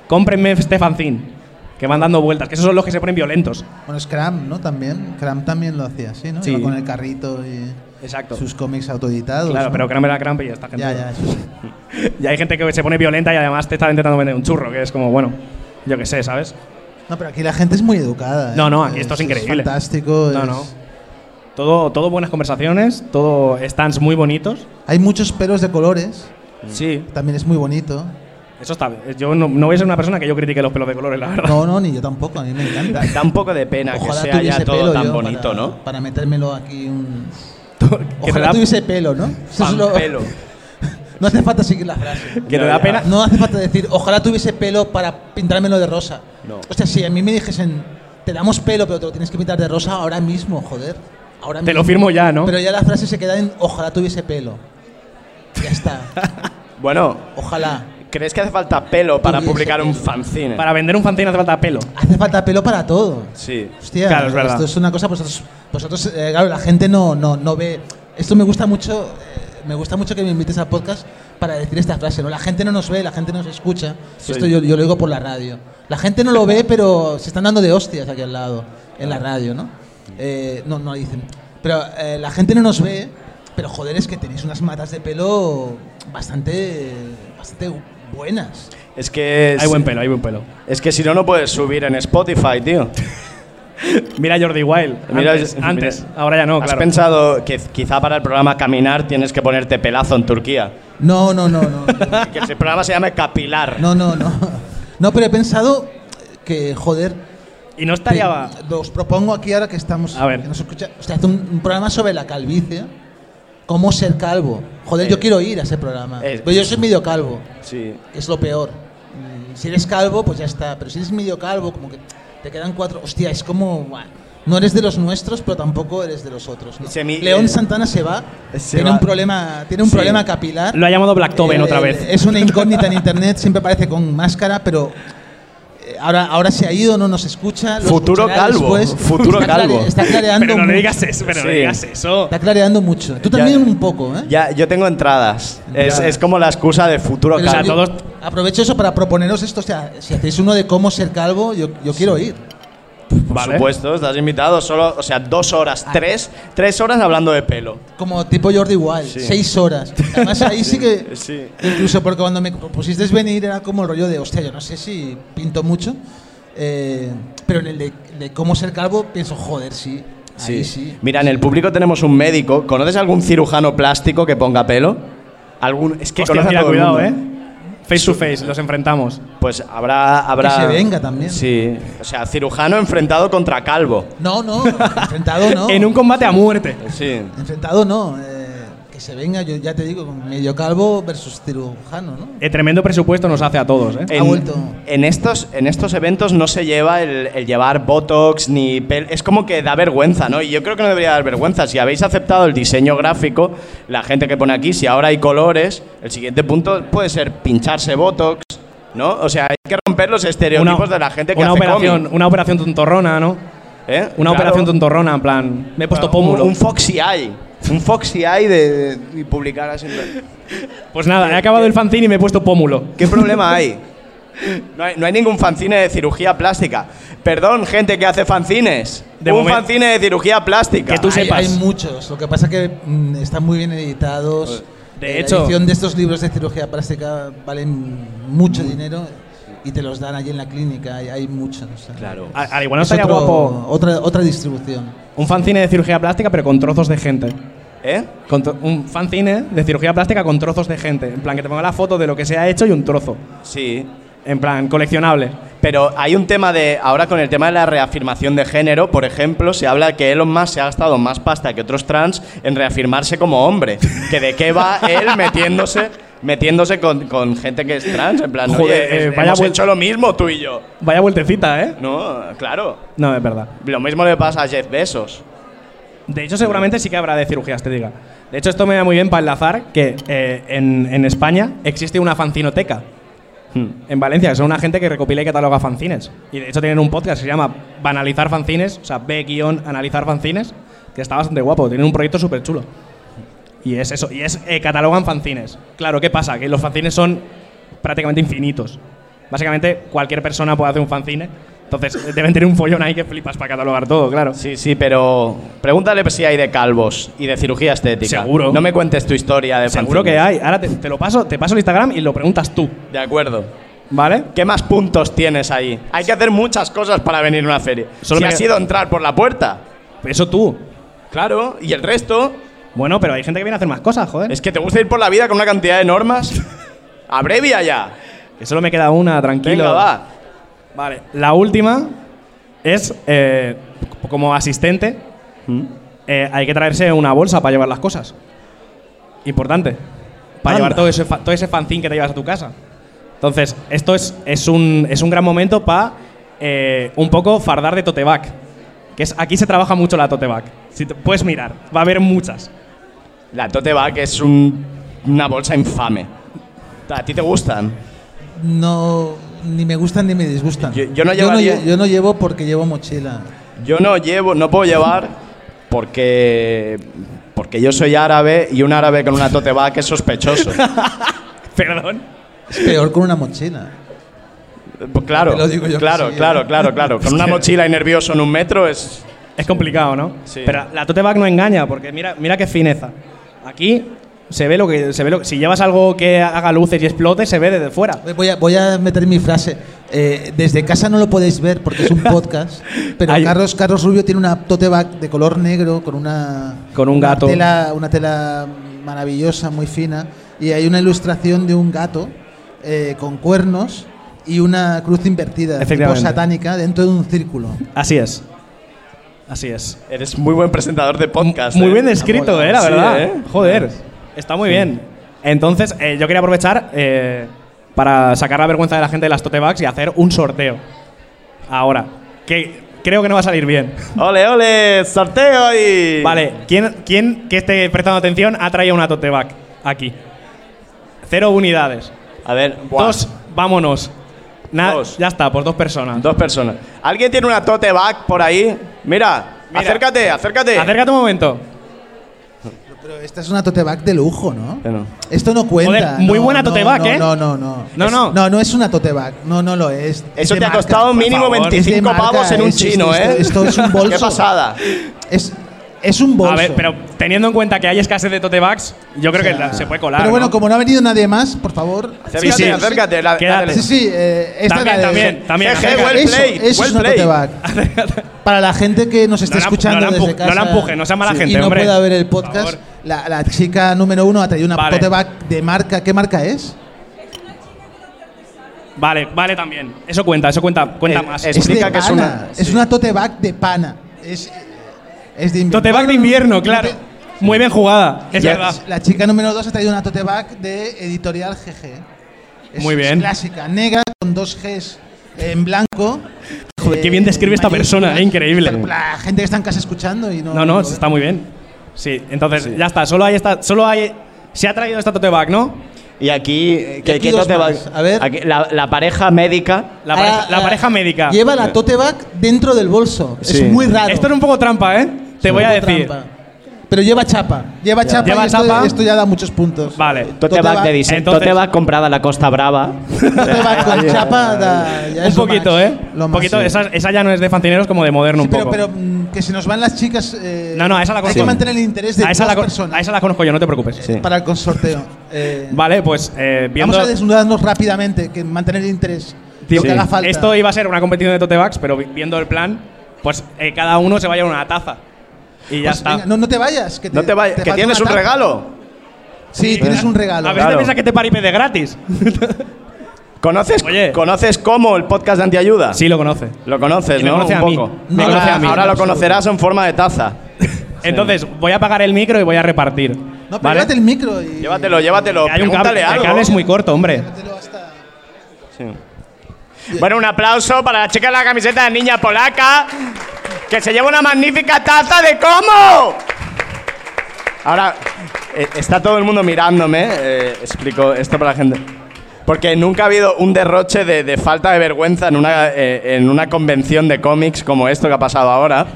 Cómprenme este fanzine. Que van dando vueltas, que esos son los que se ponen violentos. Bueno, Scram, ¿no? También. Scram también lo hacía así, ¿no? Sí. Iba con el carrito y Exacto. sus cómics autoeditados. Claro, ¿no? pero Kramer era Cramp y esta gente. Ya, ya, eso sí. Y hay gente que se pone violenta y además te está intentando vender un churro, que es como, bueno, yo qué sé, ¿sabes? No, pero aquí la gente es muy educada. ¿eh? No, no, aquí esto es increíble. fantástico. No, es- no. Todo, todo buenas conversaciones, todo stands muy bonitos. Hay muchos pelos de colores, Sí, también es muy bonito. eso está bien. Yo no, no voy a ser una persona que yo critique los pelos de colores, la verdad. No, no, ni yo tampoco, a mí me encanta. Da un poco de pena que Ojalá sea ya todo tan bonito, para, ¿no? Para metérmelo aquí un... Que Ojalá da- tuviese pelo, ¿no? Es lo- pelo. No hace falta seguir la frase. que te No, da pena. No hace falta decir, ojalá tuviese pelo para pintármelo de rosa. No. O sea, si a mí me dijesen, te damos pelo, pero te lo tienes que pintar de rosa ahora mismo, joder. Ahora Te lo mismo. firmo ya, ¿no? Pero ya la frase se queda en, ojalá tuviese pelo. Ya está. Bueno, Ojalá. ¿crees que hace falta pelo para Tuviese publicar un pelo. fanzine? Para vender un fanzine hace falta pelo. Hace falta pelo para todo. Sí. Hostia, Claro, es verdad. esto es una cosa, vosotros, vosotros eh, claro, la gente no, no, no ve. Esto me gusta mucho, eh, me gusta mucho que me invites al podcast para decir esta frase, ¿no? La gente no nos ve, la gente no nos escucha. Sí. Esto yo, yo lo digo por la radio. La gente no lo ve, pero se están dando de hostias aquí al lado, en la radio, ¿no? Eh, no, no dicen. Pero eh, la gente no nos ve, pero joder, es que tenéis unas matas de pelo bastante, bastante buenas. Es que. Hay buen pelo, hay buen pelo. Es que si no, no puedes subir en Spotify, tío. Mira Jordi Wild. Mira- antes, mira. antes. ahora ya no, ¿Has claro. pensado que quizá para el programa Caminar tienes que ponerte pelazo en Turquía? No, no, no, no. no. Que el programa se llame Capilar. No, no, no. No, pero he pensado que, joder, Y no estaría. te- os propongo aquí ahora que estamos. A ver. que nos escucha, sea, hace un, un programa sobre la calvicie. ¿Cómo ser calvo? Joder, yo quiero ir a ese programa. eh, pero yo soy medio calvo, Sí. es lo peor. Si eres calvo, pues ya está. Pero si eres medio calvo, como que te quedan cuatro. Hostia, es como. No eres de los nuestros, pero tampoco eres de los otros. ¿no? Semi- León eh, Santana se va. se tiene va. un problema, tiene un Sí. problema capilar. Lo ha llamado Blacktoven Eh, otra eh, vez. Es una incógnita en internet, siempre aparece con máscara, pero eh, ahora, ahora se ha ido, no nos escucha. lo Futuro calvo, después. futuro Está clare- calvo. Está clareando, Pero no le digas eso, pero no le digas eso. está clareando mucho. Tú Ya- también un poco, ¿eh? Ya, yo tengo entradas. Es, es como la excusa de futuro Pero o sea, calvo. todos- Aprovecho eso para proponeros esto. O sea, si hacéis uno de cómo ser calvo, yo, yo quiero ir. Por Vale. supuesto, estás invitado. Solo, o sea, dos horas, Ah. tres, tres horas hablando de pelo. Como tipo Jordi Wild, Sí. seis horas. Además, ahí sí que. Sí. Incluso porque cuando me propusisteis venir era como el rollo de, hostia, yo no sé si pinto mucho. eh, pero en el de, de cómo ser calvo pienso, joder, sí. Ahí sí. Mira, en el público tenemos un médico. ¿Conoces algún cirujano plástico que ponga pelo? ¿Algún? Es que Hostia, conoce a mira, todo el cuidado, mundo. eh. Face to face, los enfrentamos. Pues habrá, habrá. se venga también. Sí. O sea, cirujano enfrentado contra calvo. No, no, enfrentado no. En un combate a muerte. Sí. Enfrentado no. eh, que se venga, yo ya te digo, medio calvo versus cirujano, ¿no? Eh, tremendo presupuesto nos hace a todos, ¿eh? Ha vuelto. En estos, en estos eventos no se lleva el, el llevar botox ni pel es como que da vergüenza, ¿no? Y yo creo que no debería dar vergüenza. Si habéis aceptado el diseño gráfico, la gente que pone aquí, si ahora hay colores, el siguiente punto puede ser pincharse botox, ¿no? O sea, hay que romper los estereotipos de la gente que una hace operación, cómic, una operación tontorrona, ¿no? ¿eh? Una Claro. operación tontorrona, en plan, me he puesto Un- pómulo. Un, Foxy Eye. Un Foxy Eye de, de- y publicar así. Pues nada, he acabado el fanzine y me he puesto pómulo. ¿Qué problema hay? No, hay? no hay ningún fanzine de cirugía plástica. Perdón, gente que hace fanzines. De un momen- fanzine de cirugía plástica. Que tú hay, sepas. hay muchos. Lo que pasa que mm, están muy bien editados. De Eh, hecho- La edición de estos libros de cirugía plástica valen mucho dinero y te los dan allí en la clínica. Hay, hay muchos. o sea, Claro. A- Al igual no es estaría otro- guapo Otra, otra distribución. un fanzine de cirugía plástica, pero con trozos de gente. ¿Eh? Con un fanzine de cirugía plástica con trozos de gente. En plan, que te ponga la foto de lo que se ha hecho y un trozo. Sí. En plan, coleccionable. Pero hay un tema de. Ahora con el tema de la reafirmación de género, por ejemplo, se habla que Elon Musk se ha gastado más pasta que otros trans en reafirmarse como hombre. Que de qué va él metiéndose. Metiéndose con, con gente que es trans, en plan, Joder, oye, eh, es- vaya hemos hecho lo mismo tú y yo. Vaya vueltecita, ¿eh? No, claro. No, es verdad. Lo mismo le pasa a Jeff Bezos. De hecho, seguramente sí que habrá de cirugía estética. De hecho, esto me da muy bien para enlazar que eh, en, en España existe una fanzinoteca. Hmm. En Valencia, que son una gente que recopila y cataloga fanzines. Y de hecho tienen un podcast que se llama Banalizar Fanzines, o sea, B-analizar fanzines, que está bastante guapo. Tienen un proyecto súper chulo. Y es eso, y es eh, catalogan fanzines. Claro, ¿qué pasa? Que los fanzines son prácticamente infinitos. Básicamente, cualquier persona puede hacer un fanzine. Entonces, eh, deben tener un follón ahí que flipas para catalogar todo, claro. Sí, sí, pero pregúntale si hay de calvos y de cirugía estética. Seguro. No me cuentes tu historia de Seguro que hay. Ahora te, te lo paso, te paso el Instagram y lo preguntas tú, De acuerdo. ¿vale? ¿Qué más puntos tienes ahí? Hay que hacer muchas cosas para venir a una feria. Solo si me- has ido a entrar por la puerta. Eso tú. Claro, y el resto. Bueno, pero hay gente que viene a hacer más cosas, joder. Es que te gusta ir por la vida con una cantidad de normas. Abrevia ya. Que solo me queda una, tranquilo. Venga, va. Vale, la última es eh, como asistente. eh, hay que traerse una bolsa para llevar las cosas. Importante. Para Anda. llevar todo ese, todo ese fanzine que te llevas a tu casa. Entonces, esto es, es, un, es un gran momento para un poco fardar de tote bag. Que es, aquí se trabaja mucho la tote bag. Si te- puedes mirar, va a haber muchas. La tote bag es un- una bolsa infame. ¿A ti te gustan? No, ni me gustan ni me disgustan. Yo- yo no lle- llevaría- yo no llevo porque llevo mochila. Yo no llevo, no puedo llevar porque porque yo soy árabe y un árabe con una tote bag es sospechoso. Perdón. Es peor con una mochila. Pues claro, Te lo digo yo que claro, sí, ¿eh? claro, claro, claro. Con una mochila y nervioso en un metro es Es complicado, ¿no? Sí. Pero la tote bag no engaña, porque mira, mira qué fineza. Aquí se ve lo que se ve lo, si llevas algo que haga luces y explote, se ve desde fuera. Voy a, voy a meter mi frase. Eh, desde casa no lo podéis ver porque es un podcast, pero Hay- Carlos, Carlos Rubio tiene una tote bag de color negro con una, Con un una gato. Tela, una tela maravillosa, muy fina, y hay una ilustración de un gato eh, con cuernos y una cruz invertida, tipo satánica, dentro de un círculo. Así es. Así es. eres muy buen presentador de podcast. Muy ¿eh? bien descrito, eh, la Sí, verdad. ¿eh? Joder. Está muy bien. Entonces, eh, yo quería aprovechar eh, para sacar la vergüenza de la gente de las tote bags y hacer un sorteo. Ahora. Que creo que no va a salir bien. Ole, ole, sorteo y Vale, ¿quién, ¿quién que esté prestando atención ha traído una tote bag aquí? Cero unidades. A ver, buah, Dos, vámonos. Na- Dos. Ya está, por dos personas. dos personas. ¿Alguien tiene una tote bag por ahí? Mira, Mira. acércate, acércate. Acércate un momento. Pero esta es una tote bag de lujo, ¿no? Bueno. Esto no cuenta. Joder, muy no, buena no, tote bag, no, ¿eh? No, no, no. No, Es- no. No, no es una tote bag. No, no lo es. Es Eso de te ha marca. costado mínimo favor. 25 Es de marca, pavos en un es- es- chino, esto- ¿eh? esto es un bolso. Qué pasada. Es, es un bolso. A ver, pero teniendo en cuenta que hay escasez de tote bags, yo creo O sea, que la- se puede colar. Pero bueno, ¿no? como no ha venido nadie más, por favor. Acércate, sí. acércate. la- Quédate. dale. Sí, sí, eh, esta También, es la de- también, también. Acércate. well Eso, played, eso well es una tote bag. Para la gente que nos esté No la- escuchando no la desde casa no la empuje, no sea mala gente, y no hombre. pueda ver el podcast, la, la chica número uno ha traído una Vale. tote bag de marca. ¿Qué marca es? Vale, vale también. Eso cuenta, eso cuenta, cuenta Eh, más. es- Es de Explica que es pana. una- Es sí. una tote bag de pana. Es, es de invierno. Tote bag de invierno, claro. Muy bien jugada, es Ya, verdad. La chica número 2 ha traído una tote bag de editorial GG. Es, Muy bien. Es clásica, negra con dos Gs en blanco. Joder, qué bien describe esta persona, eh, increíble. La gente que está en casa escuchando y no. No, no, está muy bien. Sí, entonces ya está, solo hay esta, solo hay se ha traído esta tote bag, ¿no? Y aquí, eh, ¿qué, aquí qué dos tote bag? más. A ver. Aquí, la, la pareja médica. La, Ah, pareja, la ah, pareja médica. Lleva la tote bag dentro del bolso. Sí. Es muy raro. Esto es un poco trampa, ¿eh? Te voy a decir. trampa. Pero lleva chapa. Lleva chapa. Lleva y esto, chapa. esto ya da muchos puntos. Vale. Tote, Tote bag bag. de diseño. Entonces- tote bag comprada en la Costa Brava. Tote bag con chapa da, ya Un es lo poquito, más. ¿eh? Lo Un más. poquito, esa, esa ya no es de fantineros como de moderno Sí, un pero, poco. pero mm, que se nos van las chicas. eh, no, no, a esa la Hay conozco. que mantener el interés de a esa, dos la, con- personas a esa la conozco yo, no te preocupes. Sí. para el consorteo. Eh, Vale, pues eh, viendo. Vamos a desnudarnos rápidamente, que mantener el interés. Tío, que haga falta. Esto iba a ser una competición de tote bags, pero vi- viendo el plan, pues eh, cada uno se va a una taza. Y ya Pues está. venga, no, no te vayas. Que No te vayas, que tienes un taza. regalo. Sí, tienes un regalo. a ver si Claro. te piensas que te paripe de gratis. ¿Conoces, Oye. ¿Conoces cómo el podcast de Antiayuda? sí, lo conoce. Lo conoces, Y me ¿no? conoce Un a mí. poco. Me ahora, conoce a mí. ahora lo conocerás en forma de taza. Entonces, voy a apagar el micro y voy a repartir. No, pero ¿vale? llévate el micro y. Llévatelo, llévatelo. Hay un Pregúntale cable, el algo. cable es muy corto, hombre. Llévatelo hasta- Bueno, un aplauso para la chica de la camiseta de niña polaca que se lleva una magnífica taza de cómo. Ahora, eh, está todo el mundo mirándome. eh, explico esto para la gente. Porque nunca ha habido un derroche de, de falta de vergüenza en una, eh, en una convención de cómics como esto que ha pasado ahora.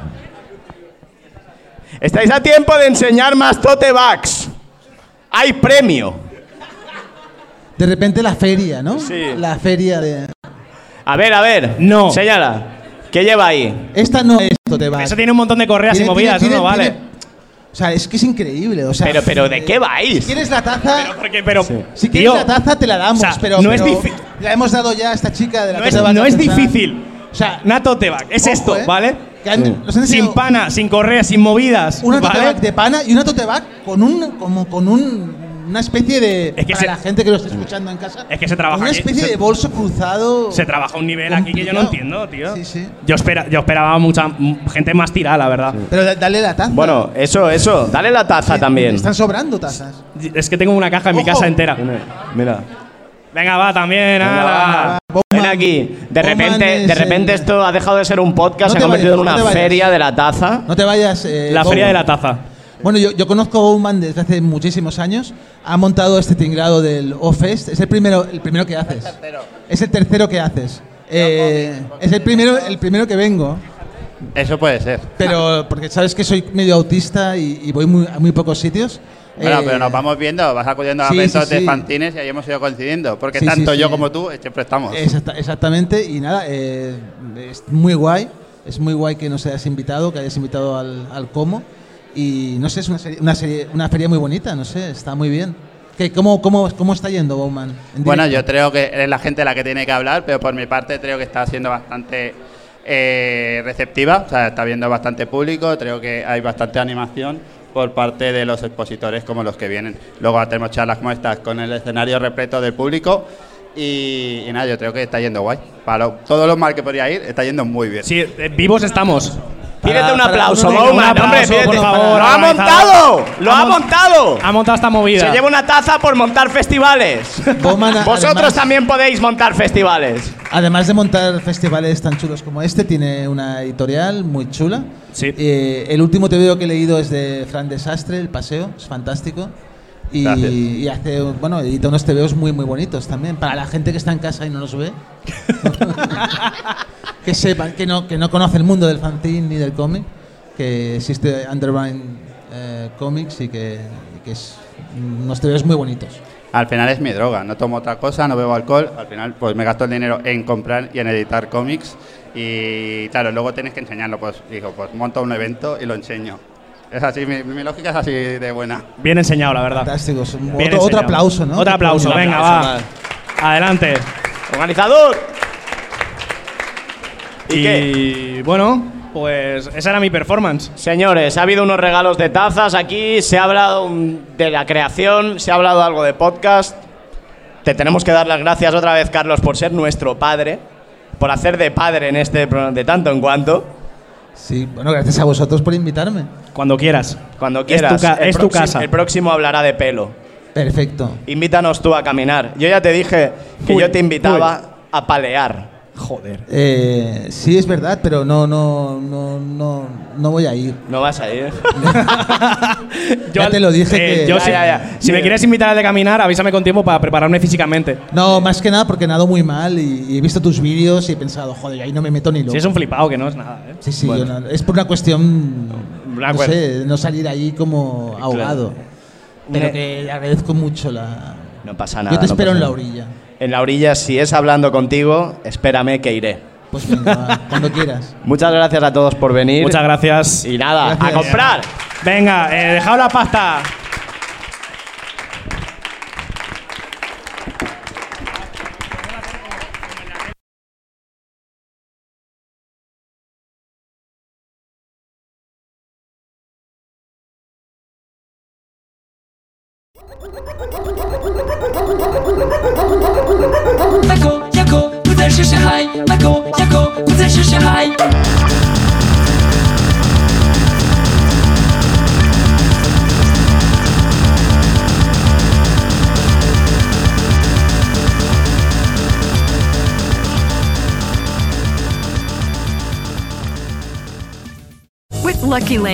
Estáis a tiempo de enseñar más tote bags. Hay premio. De repente la feria, ¿no? Sí. La feria de. A ver, a ver. No. Señala. ¿Qué lleva ahí? Esta no es tote bag. Eso tiene un montón de correas y movidas, tiene- ¿no? tiene- Vale. O sea, es que es increíble. O sea, Pero, pero, ¿de qué vais? Si quieres la taza. Pero, porque, pero, Si quieres tío, la taza, te la damos. o sea, pero no es pero difí- La hemos dado ya a esta chica de la no es, no es difícil. O sea, bag. Es Ojo, esto, eh. ¿vale? Que han- nos han Sin pana, sin correa, sin movidas. Una tote ¿vale? bag de pana y una tote bag con un como con un una especie de Es que para se- la gente que lo está escuchando en casa. Es que se trabaja Una especie se- de bolso cruzado. Se trabaja a un nivel aquí que yo no entiendo, tío. Sí, sí. Yo, espera, yo esperaba mucha gente más tirada, la verdad. Pero da- dale la taza. Bueno, eso, eso. Dale la taza Sí, también. Están sobrando tazas. Es que tengo una caja en mi casa entera. Mira. Venga, va, también. Venga, ala. Ven aquí. De repente, de repente el- esto ha dejado de ser un podcast, No se ha convertido vayas, en una feria de la taza. No te vayas. eh, La feria Bowman. de la taza. Bueno, yo, yo conozco a Bowman desde hace muchísimos años. Ha montado este tinglado del O-Fest. Es el primero, el primero que haces. Es el tercero que haces. Eh, es el primero, el primero que vengo. Eso puede ser. Pero porque sabes que soy medio autista y, y voy muy, a muy pocos sitios. Bueno, Eh, pero nos vamos viendo, vas acudiendo a sí, eventos sí, de sí. fanzines y ahí hemos ido coincidiendo. Porque tanto yo como tú eh, siempre estamos. Exacta- exactamente, y nada, eh, es muy guay. Es muy guay que nos hayas invitado, que hayas invitado al, al Como. Y no sé, es una, serie- una, serie- una feria muy bonita, no sé, está muy bien. ¿Qué, cómo, cómo, ¿Cómo está yendo Bowman? en Bueno, yo creo que es la gente la que tiene que hablar, pero por mi parte creo que está siendo bastante eh, receptiva, o sea, está viendo bastante público, creo que hay bastante animación por parte de los expositores como los que vienen. Luego tenemos charlas como estas con el escenario repleto del público y, nada, yo creo que está yendo guay. Para lo- todos los mal que podría ir, está yendo muy bien. Sí, eh, vivos estamos. Pídete un aplauso, Bowman, aplauso, hombre, por favor, ¡Lo ha montado! ¡Lo Ha ha mon- montado! Ha montado esta movida. Se lleva una taza por montar festivales. Bowman, Vosotros además- también podéis montar festivales. Además de montar festivales tan chulos como este, tiene una editorial muy chula. Sí. Eh, el último TVO que he leído es de Fran Desastre, El Paseo, es fantástico. Y, y hace, bueno, edita unos TVOs muy, muy bonitos también. Para la gente que está en casa y no los ve. que sepan, que no, que no conoce el mundo del fanzine ni del cómic. Que existe Underground eh, Comics y que, que es unos TVOs muy bonitos. Al final es mi droga, no tomo otra cosa, no bebo alcohol, al final pues me gasto el dinero en comprar y en editar cómics y claro, luego tienes que enseñarlo, pues digo, pues monto un evento y lo enseño. Es así, mi, mi lógica es así de buena. Bien enseñado, la verdad. Fantástico. es un- Bien otro, otro aplauso, ¿no? Otro aplauso, venga, aplauso va. más. Adelante. Organizador. ¿Y Y, qué? bueno, pues esa era mi performance. Señores, ha habido unos regalos de tazas aquí, se ha hablado de la creación, se ha hablado algo de podcast. Te tenemos que dar las gracias otra vez, Carlos, por ser nuestro padre, por hacer de padre en este programa de tanto en cuanto. Sí, bueno, gracias a vosotros por invitarme. Cuando quieras. Cuando Es quieras. tu ca- El es tu próximo- casa. El próximo hablará de pelo. Perfecto. Invítanos tú a caminar. Yo ya te dije que Uy, yo te invitaba a palear. Joder. Eh, sí, es verdad, pero no, no, no, no, no voy a ir. No vas a ir. Ya te lo dije que- yo Ya, si, ya, ya. si me quieres invitar a de caminar, avísame con tiempo para prepararme físicamente. No, más que nada porque nado muy mal y, y he visto tus vídeos y he pensado, joder, ahí no me meto ni loco. Si es un flipado, que no es nada, ¿eh? Sí, sí, Bueno. yo no- es por una cuestión, no cuer- sé, no salir ahí como ahogado. Pero que agradezco mucho la... No pasa nada. Yo te no espero en la nada. orilla. En la orilla, si es hablando contigo, espérame que iré. Pues venga, cuando quieras. Muchas gracias a todos por venir. Muchas gracias. Y nada, Gracias. a comprar. Venga, eh, dejad la pasta.